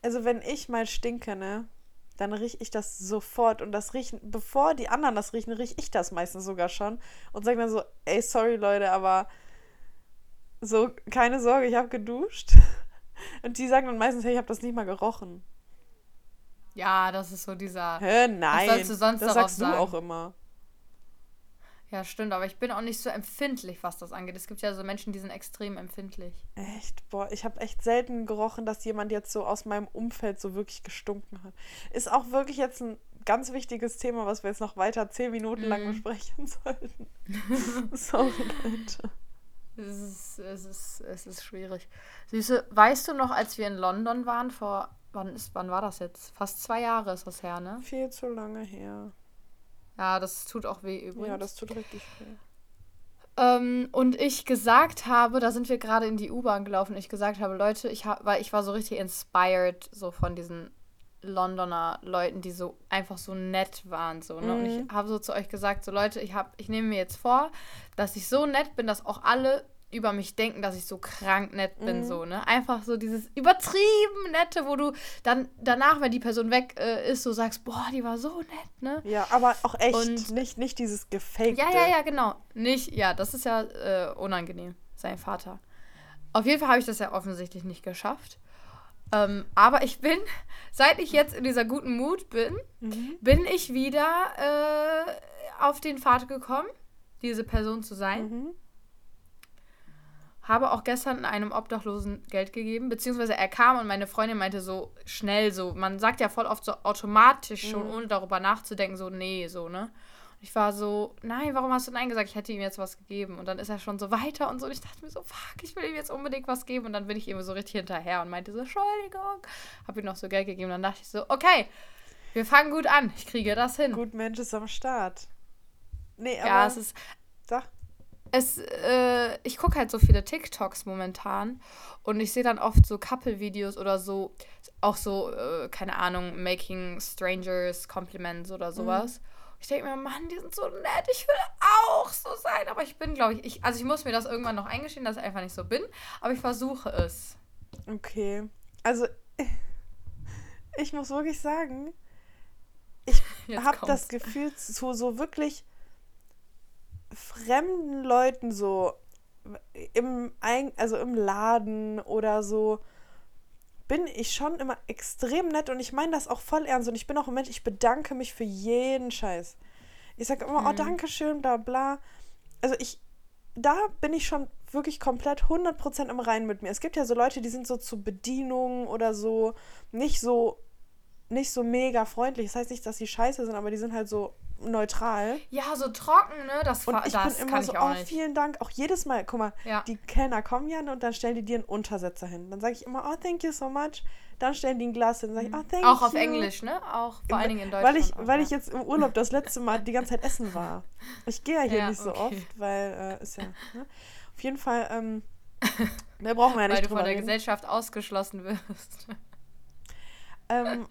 Also, wenn ich mal stinke, ne? Dann rieche ich das sofort. Und das riechen, bevor die anderen das riechen, rieche ich das meistens sogar schon. Und sage dann so, ey, sorry, Leute, aber so, keine Sorge, ich habe geduscht. Und die sagen dann meistens, hey, ich habe das nicht mal gerochen. Ja, das ist so dieser. Hä, nein. sollst du sonst das sagst du sagen? auch immer. Ja, stimmt, aber ich bin auch nicht so empfindlich, was das angeht. Es gibt ja so Menschen, die sind extrem empfindlich. Echt, boah, ich habe echt selten gerochen, dass jemand jetzt so aus meinem Umfeld so wirklich gestunken hat. Ist auch wirklich jetzt ein ganz wichtiges Thema, was wir jetzt noch weiter zehn Minuten lang Mhm. besprechen sollten. Sorry, Leute. Es ist, es ist, es ist schwierig. Süße, weißt du noch, als wir in London waren, vor, wann ist, wann war das jetzt? Fast zwei Jahre ist das her, ne? Viel zu lange her. Ja, das tut auch weh übrigens. Ja, das tut richtig weh. Ähm, und ich gesagt habe, da sind wir gerade in die U-Bahn gelaufen, ich gesagt habe, Leute, ich hab, weil ich war so richtig inspired so von diesen Londoner Leuten, die so einfach so nett waren so, ne? Und ich habe so zu euch gesagt, so Leute, ich ich nehme mir jetzt vor, dass ich so nett bin, dass auch alle über mich denken, dass ich so krank nett bin, so, ne? Einfach so dieses übertrieben nette, wo du dann danach, wenn die Person weg äh, ist, so sagst, boah, die war so nett, ne? Ja, aber auch echt, Und- nicht, nicht dieses Gefakte. Ja, ja, ja, genau. Nicht, ja, das ist ja äh, unangenehm, sein Vater. Auf jeden Fall habe ich das ja offensichtlich nicht geschafft. Ähm, aber ich bin, seit ich jetzt in dieser guten Mut bin, Mhm. bin ich wieder äh, auf den Pfad gekommen, diese Person zu sein. Mhm. Habe auch gestern einem Obdachlosen Geld gegeben, beziehungsweise er kam und meine Freundin meinte so schnell so, man sagt ja voll oft so automatisch schon, Mhm. ohne darüber nachzudenken, so nee, so, ne? Und ich war so, nein, warum hast du nein gesagt? Ich hätte ihm jetzt was gegeben. Und dann ist er schon so weiter und so. Und ich dachte mir so, fuck, ich will ihm jetzt unbedingt was geben. Und dann bin ich ihm so richtig hinterher und meinte so, Entschuldigung. Hab ihm noch so Geld gegeben. Dann dachte ich so, okay, wir fangen gut an. Ich kriege das hin. Gut Mensch ist am Start. Nee, aber. ja, es ist, Sag. Es, äh, ich gucke halt so viele TikToks momentan und ich sehe dann oft so Couple-Videos oder so, auch so, äh, keine Ahnung, Making Strangers Compliments oder sowas. Ich denke mir, Mann, die sind so nett, ich will auch so sein. Aber ich bin, glaube ich, ich, also ich muss mir das irgendwann noch eingestehen, dass ich einfach nicht so bin, aber ich versuche es. Okay. Also, ich muss wirklich sagen, ich habe das Gefühl, zu so wirklich fremden Leuten so im, also im Laden oder so bin ich schon immer extrem nett und ich meine das auch voll ernst und ich bin auch ein Mensch, ich bedanke mich für jeden Scheiß. Ich sage immer, oh, danke schön, bla bla. Also ich, da bin ich schon wirklich komplett 100% im Reinen mit mir. Es gibt ja so Leute, die sind so zu Bedienungen oder so nicht so nicht so mega freundlich. Das heißt nicht, dass sie scheiße sind, aber die sind halt so neutral. Ja, so trocken, ne? Das, Und ich das bin immer kann so, ich auch oh, vielen Dank. Auch jedes Mal, guck mal, Ja. die Kellner kommen ja und dann stellen die dir einen Untersetzer hin. Dann sage ich immer, oh, thank you so much. Dann stellen die ein Glas hin. Sage ich, oh, thank you. Auch auf Englisch, ne? Auch vor allen Dingen in Deutschland. Weil ich, auch, weil ja. ich jetzt im Urlaub das letzte Mal die ganze Zeit essen war. Ich gehe ja hier Ja, nicht so okay. oft, weil äh, ist ja. Ne? Auf jeden Fall, ähm, da brauchen wir ja Weil nicht du von der reden. Gesellschaft ausgeschlossen wirst. ähm,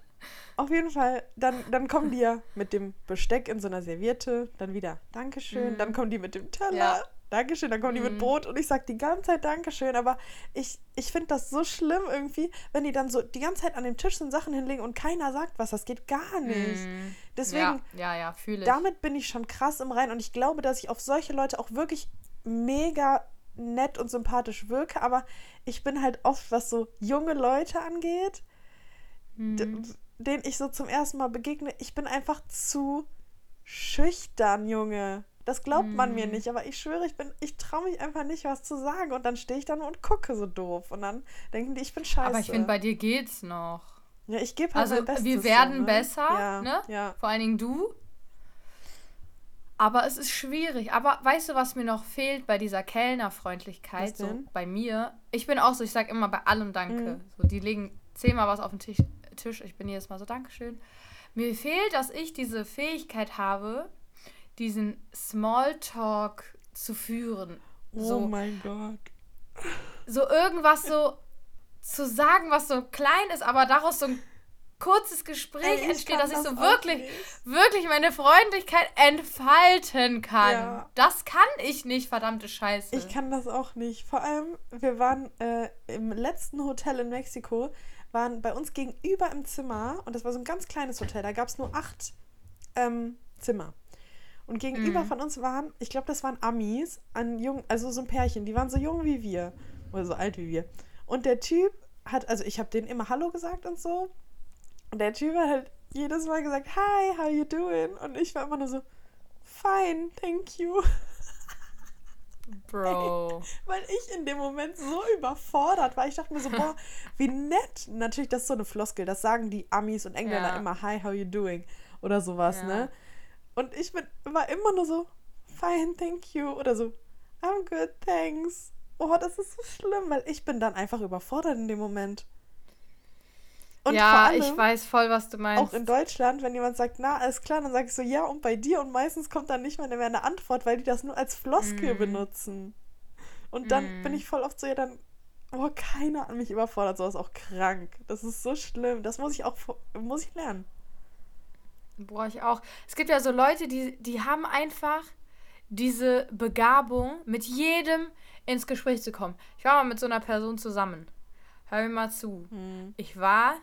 auf jeden Fall, dann, dann kommen die ja mit dem Besteck in so einer Serviette, dann wieder Dankeschön, Mhm. dann kommen die mit dem Teller, Ja. Dankeschön, dann kommen die mit Mhm. Brot und ich sag die ganze Zeit Dankeschön, aber ich, ich finde das so schlimm irgendwie, wenn die dann so die ganze Zeit an dem Tisch sind Sachen hinlegen und keiner sagt was, das geht gar nicht. Mm. Deswegen, Ja, ja, ja fühle ich. damit bin ich schon krass im Rein und ich glaube, dass ich auf solche Leute auch wirklich mega nett und sympathisch wirke, aber ich bin halt oft, was so junge Leute angeht, Mhm. Denen ich so zum ersten Mal begegne, ich bin einfach zu schüchtern, Junge. Das glaubt man mir Mhm. nicht, aber ich schwöre, ich bin, ich traue mich einfach nicht, was zu sagen. Und dann stehe ich da nur und gucke so doof. Und dann denken die, ich bin scheiße. Aber ich finde, bei dir geht's noch. ja, ich gebe halt Also Bestes. wir werden so, ne? besser, ja, ne? Ja. Vor allen Dingen du. Aber es ist schwierig. Aber weißt du, was mir noch fehlt bei dieser Kellnerfreundlichkeit? So bei mir. Ich bin auch so, ich sage immer bei allem Danke. Mhm. So, die legen zehnmal was auf den Tisch, Tisch. Ich bin jedes Mal so Dankeschön. Mir fehlt, dass ich diese Fähigkeit habe, diesen Smalltalk zu führen. Oh So, mein Gott. so irgendwas so zu sagen, was so klein ist, aber daraus so ein kurzes Gespräch Ey, entsteht, dass ich das so wirklich, nicht. wirklich meine Freundlichkeit entfalten kann. Ja. Das kann ich nicht, verdammte Scheiße. Ich kann das auch nicht. Vor allem, wir waren äh, im letzten Hotel in Mexiko, waren bei uns gegenüber im Zimmer und das war so ein ganz kleines Hotel, da gab es nur acht ähm, Zimmer. Und gegenüber Mhm. von uns waren, ich glaube, das waren Amis, ein jung, also so ein Pärchen, die waren so jung wie wir oder so alt wie wir. Und der Typ hat, also ich habe denen immer Hallo gesagt und so. Und der Typ hat halt jedes Mal gesagt, Hi, how you doing? Und ich war immer nur so, Fine, thank you. Bro. Weil ich in dem Moment so überfordert war. Ich dachte mir so, boah, wie nett. Natürlich, das ist so eine Floskel. Das sagen die Amis und Engländer Ja. immer, hi, how you doing? Oder sowas, Ja. ne? Und ich bin, war immer nur so, fine, thank you. Oder so, I'm good, thanks. Oh, das ist so schlimm, weil ich bin dann einfach überfordert in dem Moment. Und ja, allem, ich weiß voll, was du meinst. auch in Deutschland, wenn jemand sagt, na, alles klar, dann sage ich so, ja, und bei dir. Und meistens kommt dann nicht mal mehr eine Antwort, weil die das nur als Floskel Mm. benutzen. Und dann Mm. bin ich voll oft so, ja, dann, oh, keiner an mich überfordert, sowas auch krank. Das ist so schlimm. Das muss ich auch, muss ich lernen. Boah, ich auch. Es gibt ja so Leute, die, die haben einfach diese Begabung, mit jedem ins Gespräch zu kommen. Ich war mal mit so einer Person zusammen. Hör mir mal zu. Hm. Ich war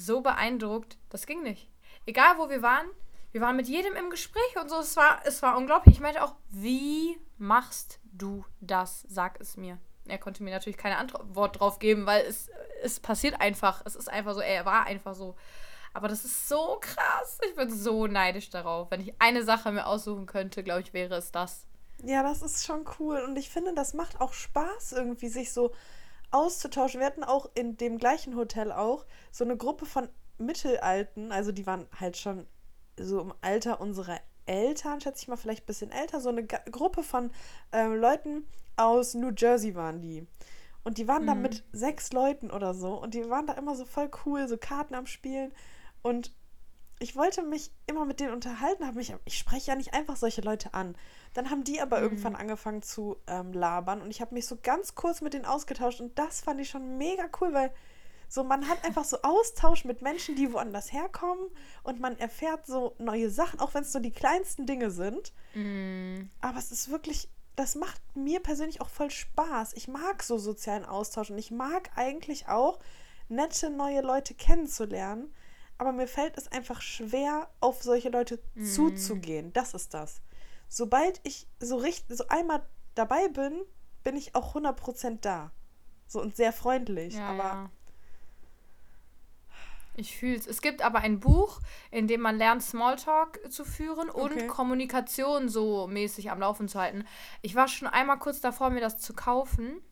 so beeindruckt, das ging nicht. Egal wo wir waren, wir waren mit jedem im Gespräch und so. Es war, es war unglaublich. Ich meinte auch, wie machst du das? Sag es mir. Er konnte mir natürlich keine Antwort drauf geben, weil es, es passiert einfach. Es ist einfach so, er war einfach so. Aber das ist so krass. Ich bin so neidisch darauf. Wenn ich eine Sache mir aussuchen könnte, glaube ich, wäre es das. Ja, das ist schon cool. Und ich finde, das macht auch Spaß, irgendwie sich so auszutauschen. Wir hatten auch in dem gleichen Hotel auch so eine Gruppe von Mittelalten, also die waren halt schon so im Alter unserer Eltern, schätze ich mal, vielleicht ein bisschen älter, so eine Ga Gruppe von ähm, Leuten aus New Jersey waren die. Und die waren da Mhm. mit sechs Leuten oder so. Und die waren da immer so voll cool, so Karten am Spielen. Und ich wollte mich immer mit denen unterhalten, habe mich, ich spreche ja nicht einfach solche Leute an. Dann haben die aber Mhm. irgendwann angefangen zu ähm, labern und ich habe mich so ganz kurz mit denen ausgetauscht und das fand ich schon mega cool, weil so man hat einfach so Austausch mit Menschen, die woanders herkommen und man erfährt so neue Sachen, auch wenn es so die kleinsten Dinge sind. Mm, Aber es ist wirklich, das macht mir persönlich auch voll Spaß. Ich mag so sozialen Austausch und ich mag eigentlich auch nette neue Leute kennenzulernen. Aber mir fällt es einfach schwer, auf solche Leute Mhm. zuzugehen. Das ist das. Sobald ich so richtig, so einmal dabei bin, bin ich auch 100% da. So und sehr freundlich. ja, aber ja. Ich fühle es. Es gibt aber ein Buch, in dem man lernt, Smalltalk zu führen und Okay. Kommunikation so mäßig am Laufen zu halten. Ich war schon einmal kurz davor, mir das zu kaufen.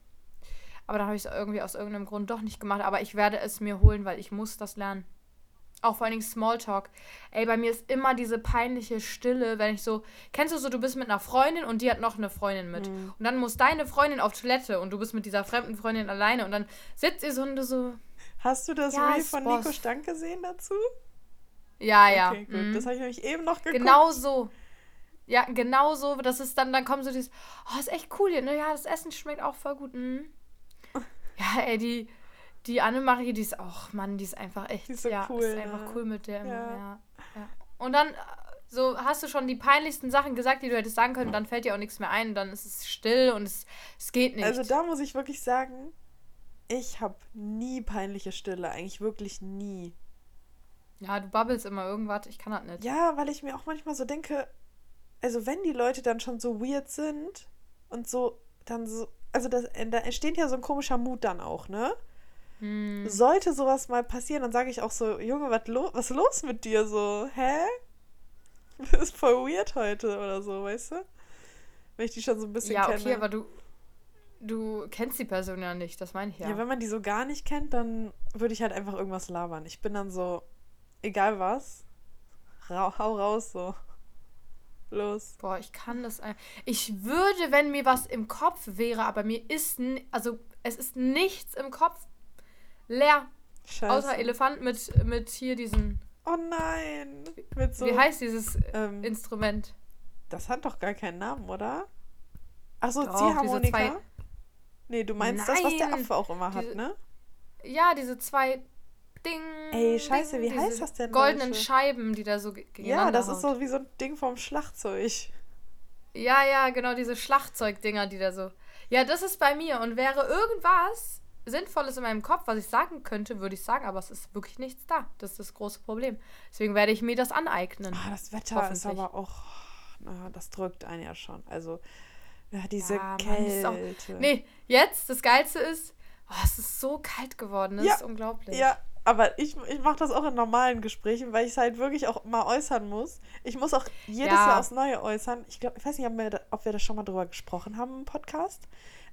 Aber dann habe ich es irgendwie aus irgendeinem Grund doch nicht gemacht. Aber ich werde es mir holen, weil ich muss das lernen. Auch vor allen Dingen Smalltalk. Ey, bei mir ist immer diese peinliche Stille, wenn ich so. Kennst du so, du bist mit einer Freundin und die hat noch eine Freundin mit. Mhm. Und dann muss deine Freundin auf Toilette und du bist mit dieser fremden Freundin alleine und dann sitzt ihr so und du so. hast du das Ja, Reel von Boss. Nico Stank gesehen dazu? Ja, ja. Okay, gut. mhm. Das habe ich nämlich eben noch geguckt. Genau so. Ja, genau so. Das ist dann, dann kommt so dieses, oh, ist echt cool hier, ne? Ja, das Essen schmeckt auch voll gut. Mhm. Ja, ey, die, Die Annemarie, die ist auch, Mann, die ist einfach echt, Die ist so ja, cool, ist einfach ne? cool mit der. immer, Ja. Ja. Und dann, äh, so, hast du schon die peinlichsten Sachen gesagt, die du hättest sagen können, dann fällt dir auch nichts mehr ein, dann ist es still und es, es geht nicht. Also da muss ich wirklich sagen, ich habe nie peinliche Stille, eigentlich wirklich nie. ja, du babbelst immer irgendwas, ich kann das nicht. Ja, weil ich mir auch manchmal so denke, also wenn die Leute dann schon so weird sind und so, dann so, also das, da entsteht ja so ein komischer Mut dann auch, ne? Hm. Sollte sowas mal passieren, dann sage ich auch so, Junge, was, lo was ist los mit dir so? Hä? Das ist voll weird heute oder so, weißt du? Wenn ich die schon so ein bisschen Ja, kenne. okay, aber du, du kennst die Person ja nicht, das meine ich ja. Ja. wenn man die so gar nicht kennt, dann würde ich halt einfach irgendwas labern. Ich bin dann so, egal was, rau, hau raus so. Los. Boah, ich kann das. Ich würde, wenn mir was im Kopf wäre, aber mir ist. Also, es ist nichts im Kopf. Leer. Scheiße. Außer Elefant mit, mit hier diesen. oh nein. So, Wie heißt dieses ähm, Instrument? das hat doch gar keinen Namen, oder? Ach so, Doch, diese Ziehharmonika? Nee, du meinst das, was der Nein, Affe auch immer hat, diese- ne? Ja, diese zwei Ding. Ey, scheiße, Ding, wie heißt das denn, Goldenen Deutsche? Scheiben, die da so Ja, das ist haut. so wie so ein Ding vom Schlagzeug. Ja, ja, genau, diese Schlagzeugdinger, die da so. Ja, das ist bei mir. Und wäre irgendwas Sinnvolles in meinem Kopf, was ich sagen könnte, würde ich sagen, aber es ist wirklich nichts da. Das ist das große Problem. Deswegen werde ich mir das aneignen. Ah, das Wetter ist aber auch, na, das drückt einen ja schon. Also, ja, diese Ja, Mann, Kälte. ist auch- Nee, jetzt, das Geilste ist, oh, es ist so kalt geworden. Das Ja, ist unglaublich. Ja, aber ich, ich mache das auch in normalen Gesprächen, weil ich es halt wirklich auch mal äußern muss. Ich muss auch jedes Ja. Jahr aufs Neue äußern. Ich glaube, ich weiß nicht, ob wir, ob wir da schon mal drüber gesprochen haben im Podcast.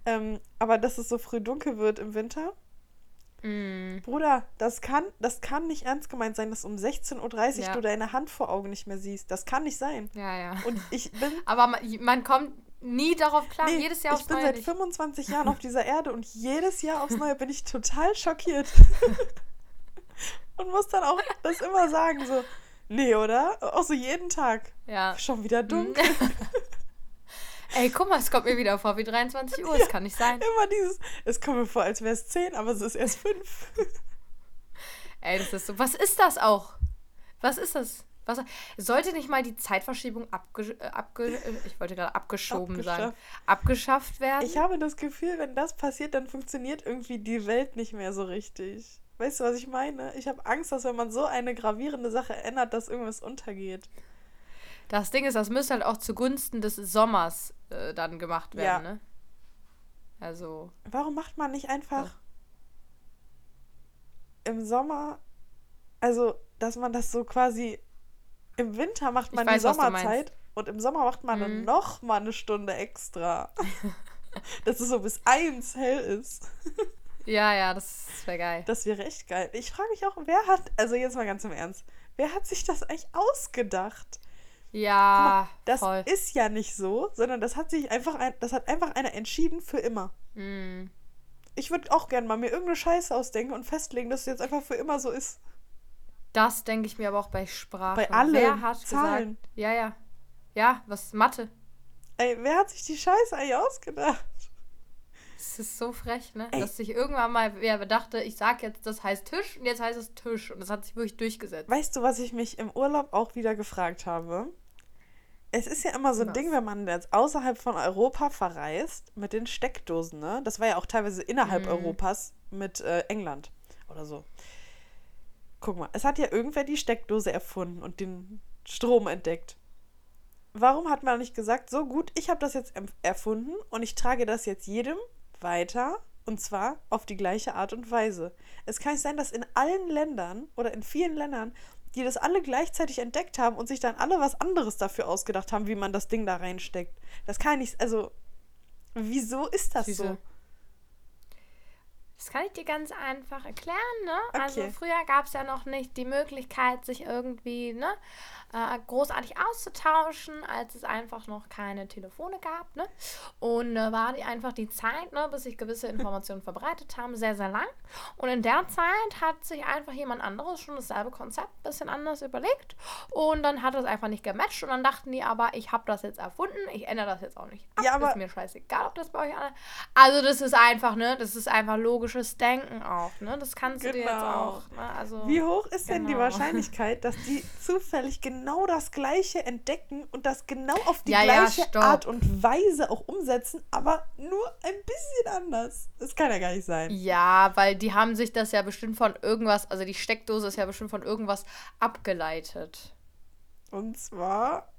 Ähm, aber dass es so früh dunkel wird im Winter. Mm. Bruder, das kann, das kann nicht ernst gemeint sein, dass um 16.30 Uhr Ja. du deine Hand vor Augen nicht mehr siehst. Das kann nicht sein. Ja, ja. Und ich bin Aber man, man kommt nie darauf klar. Nee, Jedes Jahr ich aufs bin Neue seit nicht. 25 Jahren auf dieser Erde und jedes Jahr aufs Neue bin ich total schockiert. und muss dann auch das immer sagen, so, nee, oder? Auch so jeden Tag. Ja. Schon wieder dunkel. Ey, guck mal, es kommt mir wieder vor wie 23 Uhr. Das kann nicht sein. Immer dieses, es kommt mir vor, als wäre es 10, aber es ist erst 5. Ey, das ist so. Was ist das auch? Was ist das? Was, sollte nicht mal die Zeitverschiebung abge, äh, abge, äh, ich wollte gerade abgeschoben sagen, abgeschafft werden? Ich habe das Gefühl, wenn das passiert, dann funktioniert irgendwie die Welt nicht mehr so richtig. Weißt du, was ich meine? Ich habe Angst, dass wenn man so eine gravierende Sache ändert, dass irgendwas untergeht. Das Ding ist, das müsste halt auch zugunsten des Sommers äh, dann gemacht werden, Ja. ne? Also, Warum macht man nicht einfach im Sommer, also dass man das so quasi im Winter macht man weiß, die Sommerzeit und im Sommer macht man dann Mhm. noch mal eine Stunde extra. dass es so bis eins hell ist. ja, ja, das wäre geil. Das wäre echt geil. Ich frage mich auch, wer hat, also jetzt mal ganz im Ernst, wer hat sich das eigentlich ausgedacht? Ja, Das voll. ist ja nicht so, sondern das hat sich einfach, ein, das hat einfach einer entschieden für immer. Mm. Ich würde auch gerne mal mir irgendeine Scheiße ausdenken und festlegen, dass es jetzt einfach für immer so ist. Das denke ich mir aber auch bei Sprache. Bei allem. Wer hat Zahlen. gesagt? Ja, ja. Ja, was Mathe. Ey, wer hat sich die Scheiße eigentlich ausgedacht? Das ist so frech, ne? Ey. Dass sich irgendwann mal wer dachte, ich sag jetzt, das heißt Tisch und jetzt heißt es Tisch. Und das hat sich wirklich durchgesetzt. Weißt du, was ich mich im Urlaub auch wieder gefragt habe? Es ist ja immer so ein? Ding, wenn man jetzt außerhalb von Europa verreist, mit den Steckdosen, ne? Das war ja auch teilweise innerhalb Mhm. Europas mit äh, England oder so. Guck mal, es hat ja irgendwer die Steckdose erfunden und den Strom entdeckt. Warum hat man nicht gesagt, so gut, ich habe das jetzt erfunden und ich trage das jetzt jedem weiter und zwar auf die gleiche Art und Weise. Es kann nicht sein, dass in allen Ländern oder in vielen Ländern, die das alle gleichzeitig entdeckt haben und sich dann alle was anderes dafür ausgedacht haben, wie man das Ding da reinsteckt. Das kann nicht, also, wieso ist das so? Das kann ich dir ganz einfach erklären, ne? Also Okay. früher gab es ja noch nicht die Möglichkeit, sich irgendwie, ne, äh, großartig auszutauschen, als es einfach noch keine Telefone gab, ne? Und äh, war die einfach die Zeit, ne, bis sich gewisse Informationen verbreitet haben, sehr, sehr lang. Und in der Zeit hat sich einfach jemand anderes schon dasselbe Konzept ein bisschen anders überlegt. Und dann hat es einfach nicht gematcht. Und dann dachten die aber, ich habe das jetzt erfunden, ich ändere das jetzt auch nicht ab. Ja, aber- ist mir scheißegal, ob das bei euch alle. Also das ist einfach, ne? Das ist einfach logisch logisches Denken auch, ne? Das kannst genau. du dir jetzt genau. auch. Ne? Also, Wie hoch ist genau. denn die genau. Wahrscheinlichkeit, dass die zufällig genau das Gleiche entdecken und das genau auf die ja, gleiche ja, Art und Weise auch umsetzen, aber nur ein bisschen anders? Das kann ja gar nicht sein. Ja, weil die haben sich das ja bestimmt von irgendwas, also die Steckdose ist ja bestimmt von irgendwas abgeleitet. Und zwar.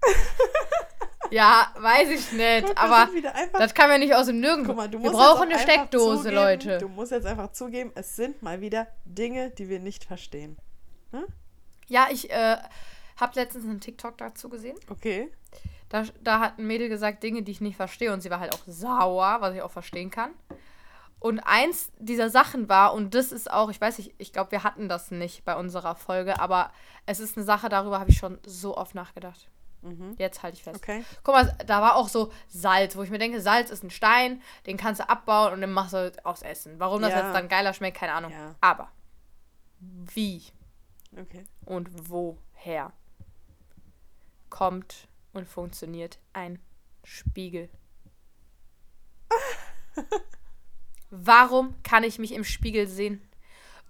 ja, weiß ich nicht, Guck, aber das kann man nicht aus dem Nirgendwo. Mal, Wir brauchen eine Steckdose, zugeben, Leute. Du musst jetzt einfach zugeben, es sind mal wieder Dinge, die wir nicht verstehen. Hm? Ja, ich äh, habe letztens einen TikTok dazu gesehen. Okay. Da, da hat ein Mädel gesagt, Dinge, die ich nicht verstehe. Und sie war halt auch sauer, was ich auch verstehen kann. Und eins dieser Sachen war, und das ist auch, ich weiß nicht, ich glaube, wir hatten das nicht bei unserer Folge, aber es ist eine Sache, darüber habe ich schon so oft nachgedacht. Mhm. Jetzt halte ich fest. Okay. Guck mal, da war auch so Salz, wo ich mir denke, Salz ist ein Stein, den kannst du abbauen und dann machst du aus Essen. Warum das ja. jetzt dann geiler schmeckt, keine Ahnung. Ja. Aber wie okay. und woher kommt und funktioniert ein Spiegel? Warum kann ich mich im Spiegel sehen?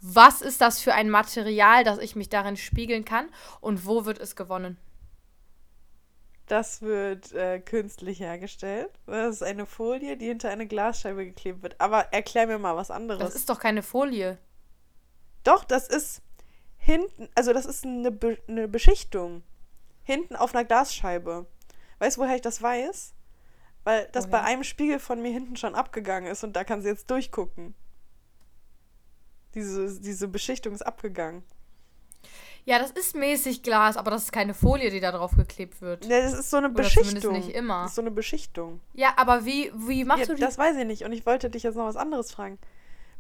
Was ist das für ein Material, dass ich mich darin spiegeln kann? Und wo wird es gewonnen? Das wird äh, künstlich hergestellt. Das ist eine Folie, die hinter eine Glasscheibe geklebt wird. Aber erklär mir mal was anderes. Das ist doch keine Folie. Doch, das ist hinten, also das ist eine, Be eine Beschichtung. Hinten auf einer Glasscheibe. Weißt du, woher ich das weiß? Weil das okay. bei einem Spiegel von mir hinten schon abgegangen ist und da kann sie jetzt durchgucken. Diese, diese Beschichtung ist abgegangen. Ja, das ist mäßig Glas, aber das ist keine Folie, die da drauf geklebt wird. Ja, das ist so eine Oder Beschichtung. nicht immer. Das ist so eine Beschichtung. Ja, aber wie, wie machst ja, du die? Das weiß ich nicht und ich wollte dich jetzt noch was anderes fragen.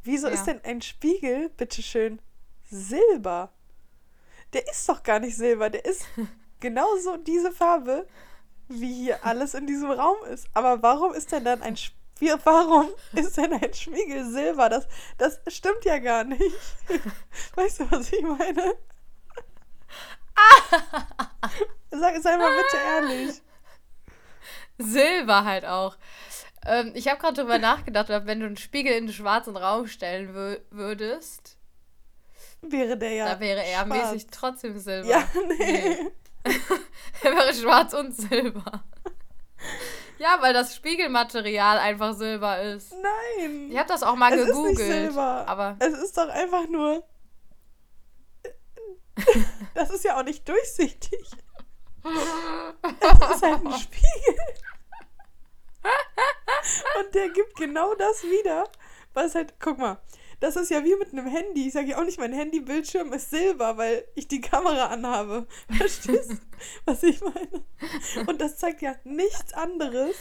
Wieso ja. ist denn ein Spiegel, bitteschön, Silber? Der ist doch gar nicht Silber, der ist genauso diese Farbe wie hier alles in diesem Raum ist. Aber warum ist denn dann ein Spiegel? Warum ist denn ein Spiegel Silber? Das, das stimmt ja gar nicht. Weißt du, was ich meine? Sag, sei mal bitte ehrlich. Silber halt auch. Ähm, ich habe gerade darüber nachgedacht, wenn du einen Spiegel in den schwarzen Raum stellen würdest. Wäre der ja. Da wäre er schwarz. mäßig trotzdem Silber. Ja, nee. nee. er wäre schwarz und silber. Ja, weil das Spiegelmaterial einfach silber ist. Nein. Ich habe das auch mal es gegoogelt. Ist nicht silber. Aber es ist doch einfach nur. das ist ja auch nicht durchsichtig. Es ist halt ein Spiegel. Und der gibt genau das wieder, was halt, guck mal, das ist ja wie mit einem Handy. Ich sage ja auch nicht, mein Handybildschirm ist silber, weil ich die Kamera anhabe. Verstehst du, was ich meine? Und das zeigt ja nichts anderes.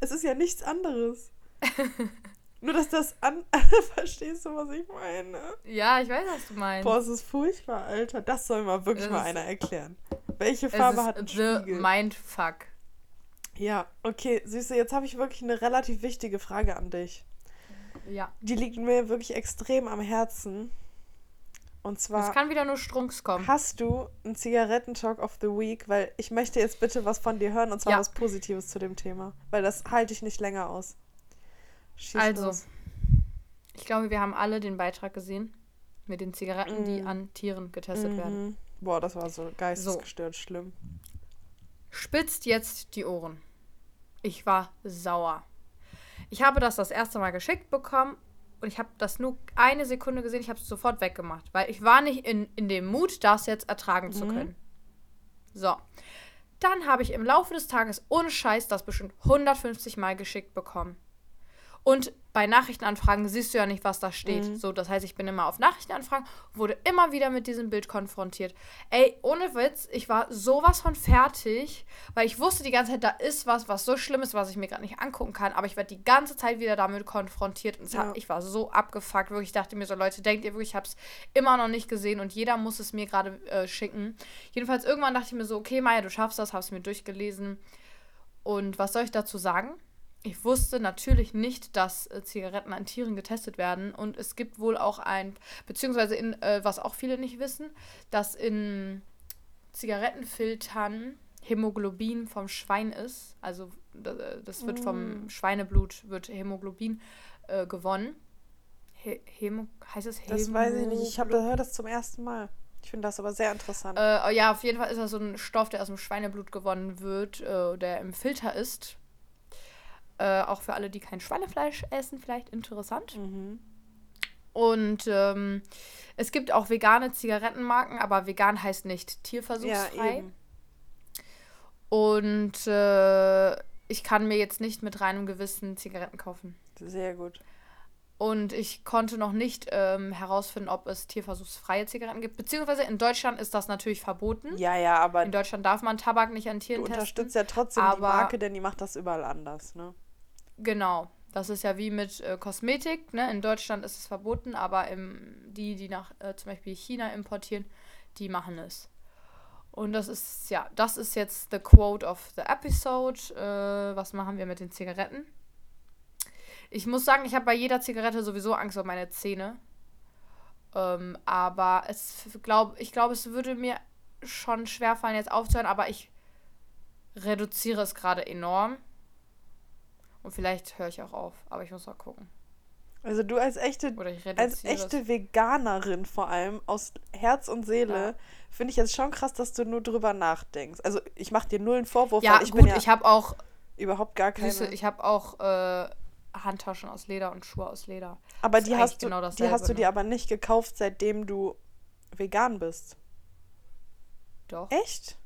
Es ist ja nichts anderes. Nur, dass das an. Verstehst du, was ich meine? Ja, ich weiß, was du meinst. Boah, es ist furchtbar, Alter. Das soll mal wirklich das mal einer erklären. Welche Farbe hat ein the Spiegel? Mindfuck. Ja, okay, Süße, jetzt habe ich wirklich eine relativ wichtige Frage an dich. Ja. Die liegt mir wirklich extrem am Herzen. Und zwar. Es kann wieder nur Strunks kommen. Hast du einen Zigarettentalk of the Week? Weil ich möchte jetzt bitte was von dir hören und zwar ja. was Positives zu dem Thema. Weil das halte ich nicht länger aus. Schieß also, los. ich glaube, wir haben alle den Beitrag gesehen mit den Zigaretten, mm. die an Tieren getestet mm -hmm. werden. Boah, das war so geistesgestört so. schlimm. Spitzt jetzt die Ohren. Ich war sauer. Ich habe das das erste Mal geschickt bekommen und ich habe das nur eine Sekunde gesehen. Ich habe es sofort weggemacht, weil ich war nicht in, in dem Mut, das jetzt ertragen mhm. zu können. So. Dann habe ich im Laufe des Tages ohne Scheiß das bestimmt 150 Mal geschickt bekommen. Und bei Nachrichtenanfragen siehst du ja nicht, was da steht. Mhm. So, das heißt, ich bin immer auf Nachrichtenanfragen, wurde immer wieder mit diesem Bild konfrontiert. Ey, ohne Witz, ich war sowas von fertig, weil ich wusste die ganze Zeit, da ist was, was so schlimm ist, was ich mir gerade nicht angucken kann. Aber ich werde die ganze Zeit wieder damit konfrontiert. Und ja. hat, ich war so abgefuckt, wirklich. Ich dachte mir so, Leute, denkt ihr wirklich, ich habe es immer noch nicht gesehen und jeder muss es mir gerade äh, schicken. Jedenfalls irgendwann dachte ich mir so, okay, Maya, du schaffst das, habe es mir durchgelesen. Und was soll ich dazu sagen? Ich wusste natürlich nicht, dass äh, Zigaretten an Tieren getestet werden. Und es gibt wohl auch ein, beziehungsweise in, äh, was auch viele nicht wissen, dass in Zigarettenfiltern Hämoglobin vom Schwein ist. Also das wird vom mm. Schweineblut wird Hämoglobin äh, gewonnen. He Hemo heißt es Hemo? Das weiß ich nicht. Ich habe gehört das zum ersten Mal. Ich finde das aber sehr interessant. Äh, ja, auf jeden Fall ist das so ein Stoff, der aus dem Schweineblut gewonnen wird, äh, der im Filter ist. Äh, auch für alle, die kein Schweinefleisch essen, vielleicht interessant. Mhm. Und ähm, es gibt auch vegane Zigarettenmarken, aber vegan heißt nicht tierversuchsfrei. Ja. Und äh, ich kann mir jetzt nicht mit reinem Gewissen Zigaretten kaufen. Sehr gut. Und ich konnte noch nicht ähm, herausfinden, ob es tierversuchsfreie Zigaretten gibt. Beziehungsweise in Deutschland ist das natürlich verboten. Ja, ja, aber In Deutschland darf man Tabak nicht an Tieren du testen. unterstützt ja trotzdem die Marke, denn die macht das überall anders, ne? Genau. Das ist ja wie mit äh, Kosmetik. Ne? In Deutschland ist es verboten, aber im, die, die nach äh, zum Beispiel China importieren, die machen es. Und das ist, ja, das ist jetzt the quote of the episode. Äh, was machen wir mit den Zigaretten? Ich muss sagen, ich habe bei jeder Zigarette sowieso Angst um meine Zähne. Ähm, aber es glaub, ich glaube, es würde mir schon schwerfallen, jetzt aufzuhören, aber ich reduziere es gerade enorm. Und vielleicht höre ich auch auf, aber ich muss mal gucken. Also du als echte, als echte. Veganerin vor allem, aus Herz und Seele, Ja. finde ich jetzt schon krass, dass du nur drüber nachdenkst. Also ich mache dir null einen Vorwurf, Ja, weil ich gut, bin ja ich habe auch, überhaupt gar keine. Süße, ich habe auch äh, Handtaschen aus Leder und Schuhe aus Leder. aber die hast, du, genau die hast du dir ne? aber nicht gekauft, seitdem du vegan bist. Doch. Echt?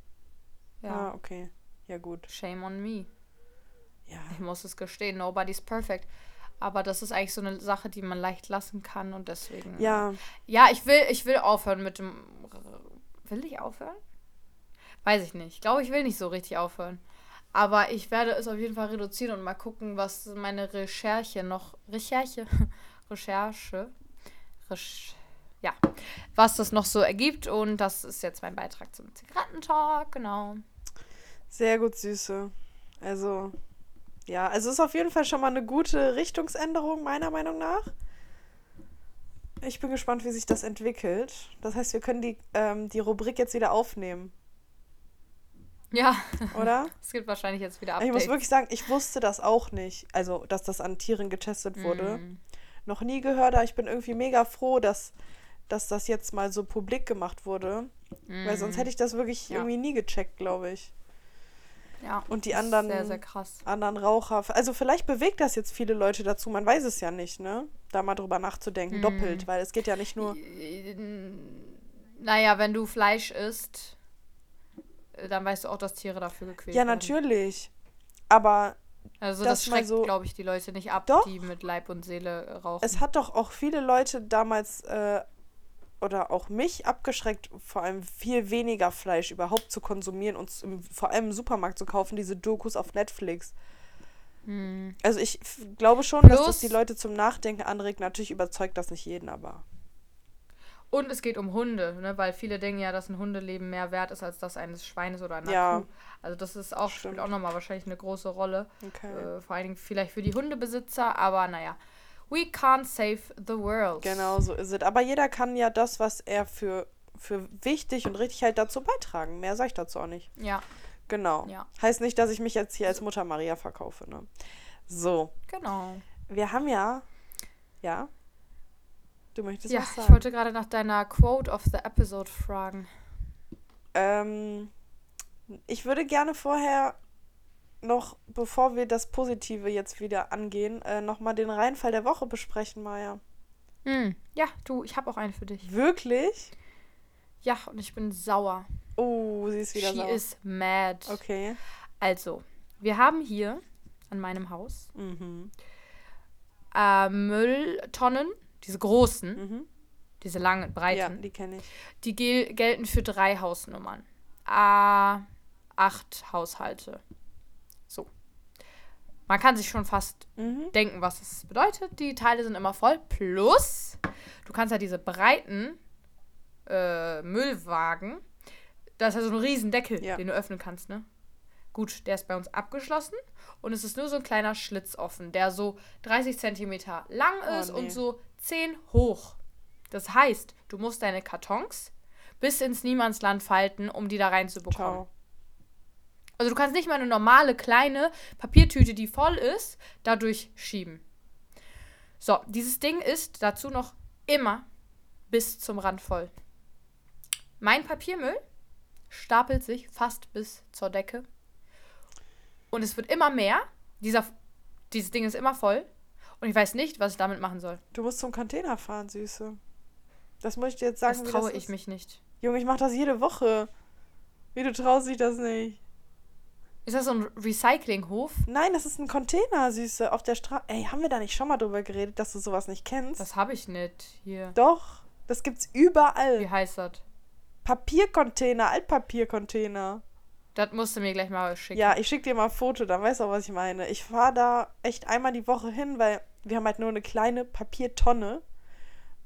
Ja. Ah, okay. Ja, gut. Shame on me. Ja. Ich muss es gestehen, nobody's perfect. Aber das ist eigentlich so eine Sache, die man leicht lassen kann und deswegen. Ja, Ja, ich will, ich will aufhören mit dem. Will ich aufhören? Weiß ich nicht. Ich glaube, ich will nicht so richtig aufhören. Aber ich werde es auf jeden Fall reduzieren und mal gucken, was meine Recherche noch. Recherche? Recherche? Resch ja. Was das noch so ergibt. Und das ist jetzt mein Beitrag zum Zigarettentalk. Genau. sehr gut, Süße. Also, ja, also ist auf jeden Fall schon mal eine gute Richtungsänderung, meiner Meinung nach. Ich bin gespannt, wie sich das entwickelt. Das heißt, wir können die, ähm, die Rubrik jetzt wieder aufnehmen, Ja, oder? es gibt wahrscheinlich jetzt wieder Ich Updates. muss wirklich sagen, ich wusste das auch nicht. Also, dass das an Tieren getestet wurde. Mm. Noch nie gehört, aber ich bin irgendwie mega froh, dass, dass das jetzt mal so publik gemacht wurde. Weil sonst hätte ich das wirklich Mm. Ja. irgendwie nie gecheckt, glaube ich. Ja, Und die anderen- Sehr, sehr. Anderen Raucher. Also, vielleicht bewegt das jetzt viele Leute dazu. Man weiß es ja nicht, ne? Da mal drüber nachzudenken. Mhm. Doppelt, weil es geht ja nicht nur. Naja, wenn du Fleisch isst, äh, dann weißt du auch, dass Tiere dafür gequält Ja, werden. natürlich. Aber Also das das schreckt, so- glaube ich, die Leute nicht ab, Doch. die mit Leib und Seele äh, rauchen. es hat doch auch viele Leute damals äh, oder auch mich abgeschreckt, vor allem viel weniger Fleisch überhaupt zu konsumieren und im, vor allem im Supermarkt zu kaufen, diese Dokus auf Netflix. Hm. Also ich glaube schon, dass das Plus- die Leute zum Nachdenken anregt. Natürlich überzeugt das nicht jeden, aber. Und es geht um Hunde, ne? weil viele denken ja, dass ein Hundeleben mehr wert ist als das eines Schweines oder einer Ja. Kuh. Also das ist auch, Stimmt. spielt auch nochmal wahrscheinlich eine große Rolle. Okay. Äh, vor allen Dingen vielleicht für die Hundebesitzer, aber naja. We can't save the world. Genau so ist es. Aber jeder kann ja das, was er für, für wichtig und richtig hält, dazu beitragen. Mehr sage ich dazu auch nicht. Ja, Genau. Ja. Heißt nicht, dass ich mich jetzt hier als Mutter Maria verkaufe. Ne? So, genau. wir haben ja. Ja. Du möchtest Ja, was ich sagen? wollte gerade nach deiner Quote of the Episode fragen. Ähm, ich würde gerne vorher noch, bevor wir das Positive jetzt wieder angehen, äh, nochmal den Reinfall der Woche besprechen, Maja. Hm, ja, du, ich habe auch einen für dich. Wirklich? Ja, und ich bin sauer. Oh, sie ist wieder She sauer. is mad. Okay. Also, wir haben hier an meinem Haus Mhm. äh, Mülltonnen, diese großen, Mhm. diese langen, Ja, breiten, die kenne ich. die gel gelten für drei Hausnummern. A acht Haushalte. Man kann sich schon fast Mhm. denken, was das bedeutet. Die Teile sind immer voll. Plus, du kannst ja diese breiten äh, Müllwagen, da ist ja so ein riesen Deckel, Ja. den du öffnen kannst, ne? Gut, der ist bei uns abgeschlossen und es ist nur so ein kleiner Schlitz offen, der so 30 Zentimeter lang Oh, ist nee. und so 10 hoch. Das heißt, du musst deine Kartons bis ins Niemandsland falten, um die da reinzubekommen. Ciao. Also du kannst nicht mal eine normale kleine Papiertüte, die voll ist, dadurch schieben. So, dieses Ding ist dazu noch immer bis zum Rand voll. Mein Papiermüll stapelt sich fast bis zur Decke. Und es wird immer mehr. Dieser, dieses Ding ist immer voll. Und ich weiß nicht, was ich damit machen soll. Du musst zum Container fahren, Süße. Das muss ich dir jetzt sagen. Das traue das ich ist. mich nicht. Junge, ich mache das jede Woche. Wie du traust dich das nicht? Ist das so ein Recyclinghof? Nein, das ist ein Container, Süße, auf der Straße. Ey, haben wir da nicht schon mal drüber geredet, dass du sowas nicht kennst? Das habe ich nicht hier. Doch, das gibt's überall. Wie heißt das? Papiercontainer, Altpapiercontainer. Das musst du mir gleich mal schicken. Ja, ich schicke dir mal ein Foto, dann weißt du auch, was ich meine. Ich fahre da echt einmal die Woche hin, weil wir haben halt nur eine kleine Papiertonne.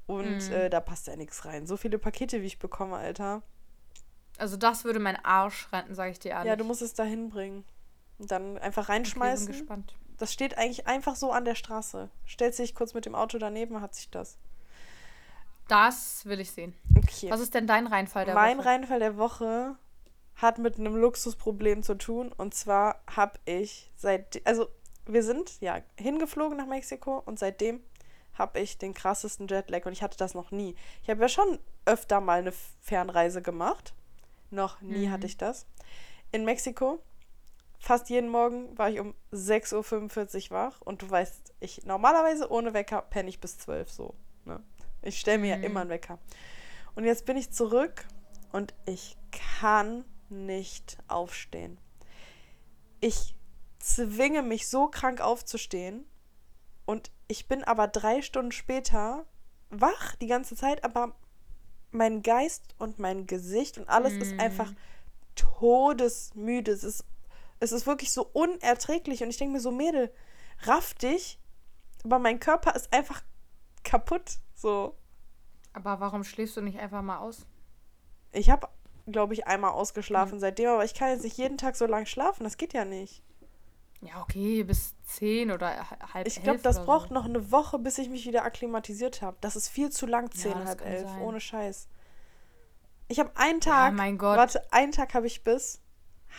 Und Mhm. äh, da passt ja nichts rein. So viele Pakete, wie ich bekomme, Alter. Also das würde mein Arsch retten, sage ich dir ehrlich. Ja, du musst es da hinbringen. Und dann einfach Okay, bin reinschmeißen. gespannt. das steht eigentlich einfach so an der Straße. Stellst dich kurz mit dem Auto daneben, hat sich das. Das will ich sehen. Okay. Was ist denn dein Reinfall der mein Woche? Reinfall der Woche hat mit einem Luxusproblem zu tun. Und zwar habe ich seit, also wir sind ja hingeflogen nach Mexiko und seitdem habe ich den krassesten Jetlag und ich hatte das noch nie. Ich habe ja schon öfter mal eine Fernreise gemacht. Noch nie Mhm. hatte ich das. In Mexiko, fast jeden Morgen war ich um 6.45 Uhr wach und du weißt, ich normalerweise ohne Wecker penne ich bis 12 so. Ne? Ich stelle mir Mhm. ja immer einen Wecker. Und jetzt bin ich zurück und ich kann nicht aufstehen. Ich zwinge mich so krank aufzustehen und ich bin aber drei Stunden später wach die ganze Zeit, aber mein Geist und mein Gesicht und alles ist Mm. einfach todesmüde. Es ist, es ist wirklich so unerträglich und ich denke mir so, Mädel, raff dich, aber mein Körper ist einfach kaputt. So. Aber warum schläfst du nicht einfach mal aus? Ich habe, glaube ich, einmal ausgeschlafen seitdem, aber ich kann jetzt nicht jeden Tag so lange schlafen. Das geht ja nicht. Ja, okay, bis 10 oder halb Ich glaube, das braucht so. noch eine Woche, bis ich mich wieder akklimatisiert habe. Das ist viel zu lang, Ja, 10, das halb elf, sein. ohne Scheiß. Ich habe einen Ja, Tag, mein Gott. warte, einen Tag habe ich bis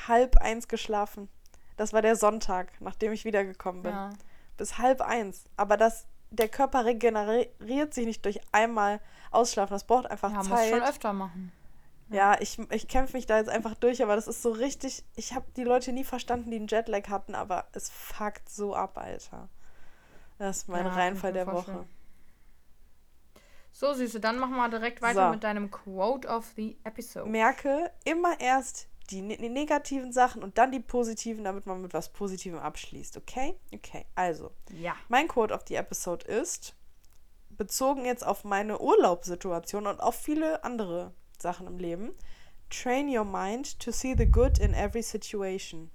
halb eins geschlafen. Das war der Sonntag, nachdem ich wiedergekommen bin. Ja. Bis halb eins. Aber das, der Körper regeneriert sich nicht durch einmal ausschlafen. Das braucht einfach Ja, muss Zeit. schon öfter machen. Ja, ich, ich kämpfe mich da jetzt einfach durch, aber das ist so richtig. Ich habe die Leute nie verstanden, die einen Jetlag hatten, aber es fuckt so ab, Alter. Das ist mein Ja, Reinfall der vorstellen. Woche. So, Süße, dann machen wir direkt weiter So. mit deinem Quote of the Episode. Merke immer erst die, ne die negativen Sachen und dann die positiven, damit man mit was Positivem abschließt, okay? Okay, also. Ja. Mein Quote of the Episode ist, bezogen jetzt auf meine Urlaubssituation und auf viele andere Sachen im Leben, train your mind to see the good in every situation.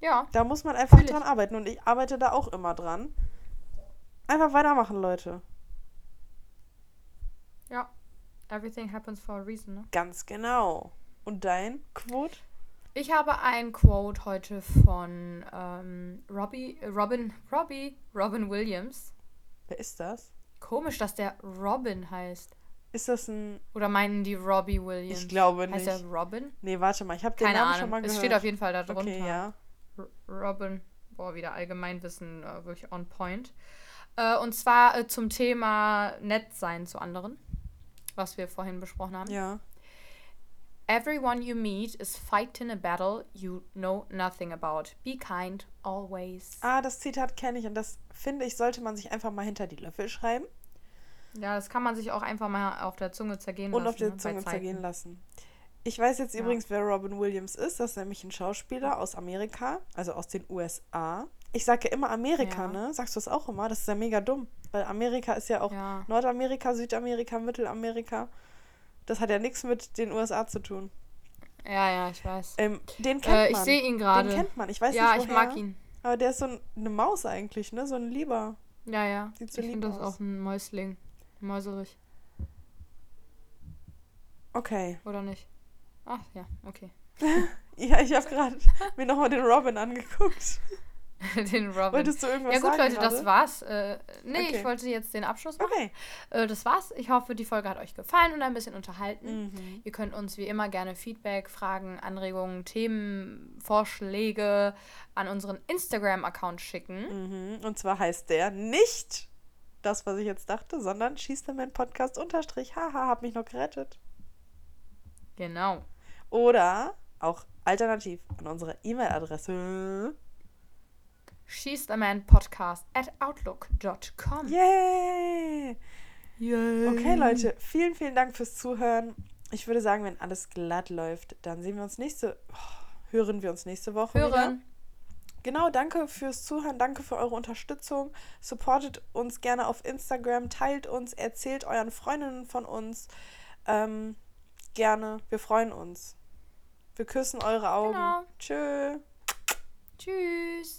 Ja. Da muss man einfach dran arbeiten und ich arbeite da auch immer dran. Einfach weitermachen, Leute. Ja. Everything happens for a reason, ne? Ganz genau. Und dein Quote? Ich habe ein Quote heute von ähm, Robbie, Robin, Robbie, Robin Williams. Wer ist das? Komisch, dass der Robin heißt. Ist das ein. Oder meinen die Robbie Williams? Ich glaube Heißt nicht. er Robin? Nee, warte mal, ich habe den Keine Namen Ahnung. schon mal gehört. es steht auf jeden Fall da drunter. Okay, ja. R Robin. Boah, wieder Allgemeinwissen, äh, wirklich on point. Äh, und zwar äh, zum Thema nett sein zu anderen, was wir vorhin besprochen haben. Ja. Everyone you meet is fighting a battle you know nothing about. Be kind always. Ah, das Zitat kenne ich und das finde ich, sollte man sich einfach mal hinter die Löffel schreiben Ja, das kann man sich auch einfach mal auf der Zunge zergehen und lassen. auf der ne, Zunge zergehen lassen. Ich weiß jetzt Ja. übrigens, wer Robin Williams ist. Das ist nämlich ein Schauspieler aus Amerika, also aus den USA. Ich sage ja immer Amerika, Ja. ne? Sagst du es auch immer? Das ist ja mega dumm. Weil Amerika ist ja auch. Nordamerika, Südamerika, Mittelamerika. Das hat ja nichts mit den USA zu tun. Ja, ja, ich weiß. Ähm, den kennt Äh, ich man. sehe ihn Den gerade. kennt man. Ich weiß Ja, nicht, ich woher. mag ihn. Aber der ist so ein, eine Maus eigentlich, ne? So ein Lieber. Ja, ja. Sieht so ich finde das auch ein Mäusling. Mäuserich. Okay. Oder nicht? Ach ja, okay. Ja, ich habe gerade mir nochmal den Robin angeguckt. den Robin. Wolltest du irgendwas Ja gut, sagen Leute, das gerade? war's. Äh, nee, Okay. ich wollte jetzt den Abschluss machen. Okay. Äh, das war's. Ich hoffe, die Folge hat euch gefallen und ein bisschen unterhalten. Mhm. Ihr könnt uns wie immer gerne Feedback, Fragen, Anregungen, Themen, Vorschläge an unseren Instagram-Account schicken. Mhm. Und zwar heißt der nicht das, was ich jetzt dachte, sondern schießt mein Podcast unterstrich. Haha, hab mich noch gerettet. Genau. Oder auch alternativ an unsere E-Mail-Adresse. Schießamanpodcast at outlook.com. Yay! Yay. Okay, Leute, vielen, vielen Dank fürs Zuhören. Ich würde sagen, wenn alles glatt läuft, dann sehen wir uns nächste, oh, hören wir uns nächste Woche wieder. Hören. Genau, danke fürs Zuhören, danke für eure Unterstützung. Supportet uns gerne auf Instagram, teilt uns, erzählt euren Freundinnen von uns. Ähm, gerne, wir freuen uns. Wir küssen eure Augen. Genau. Tschö. Tschüss.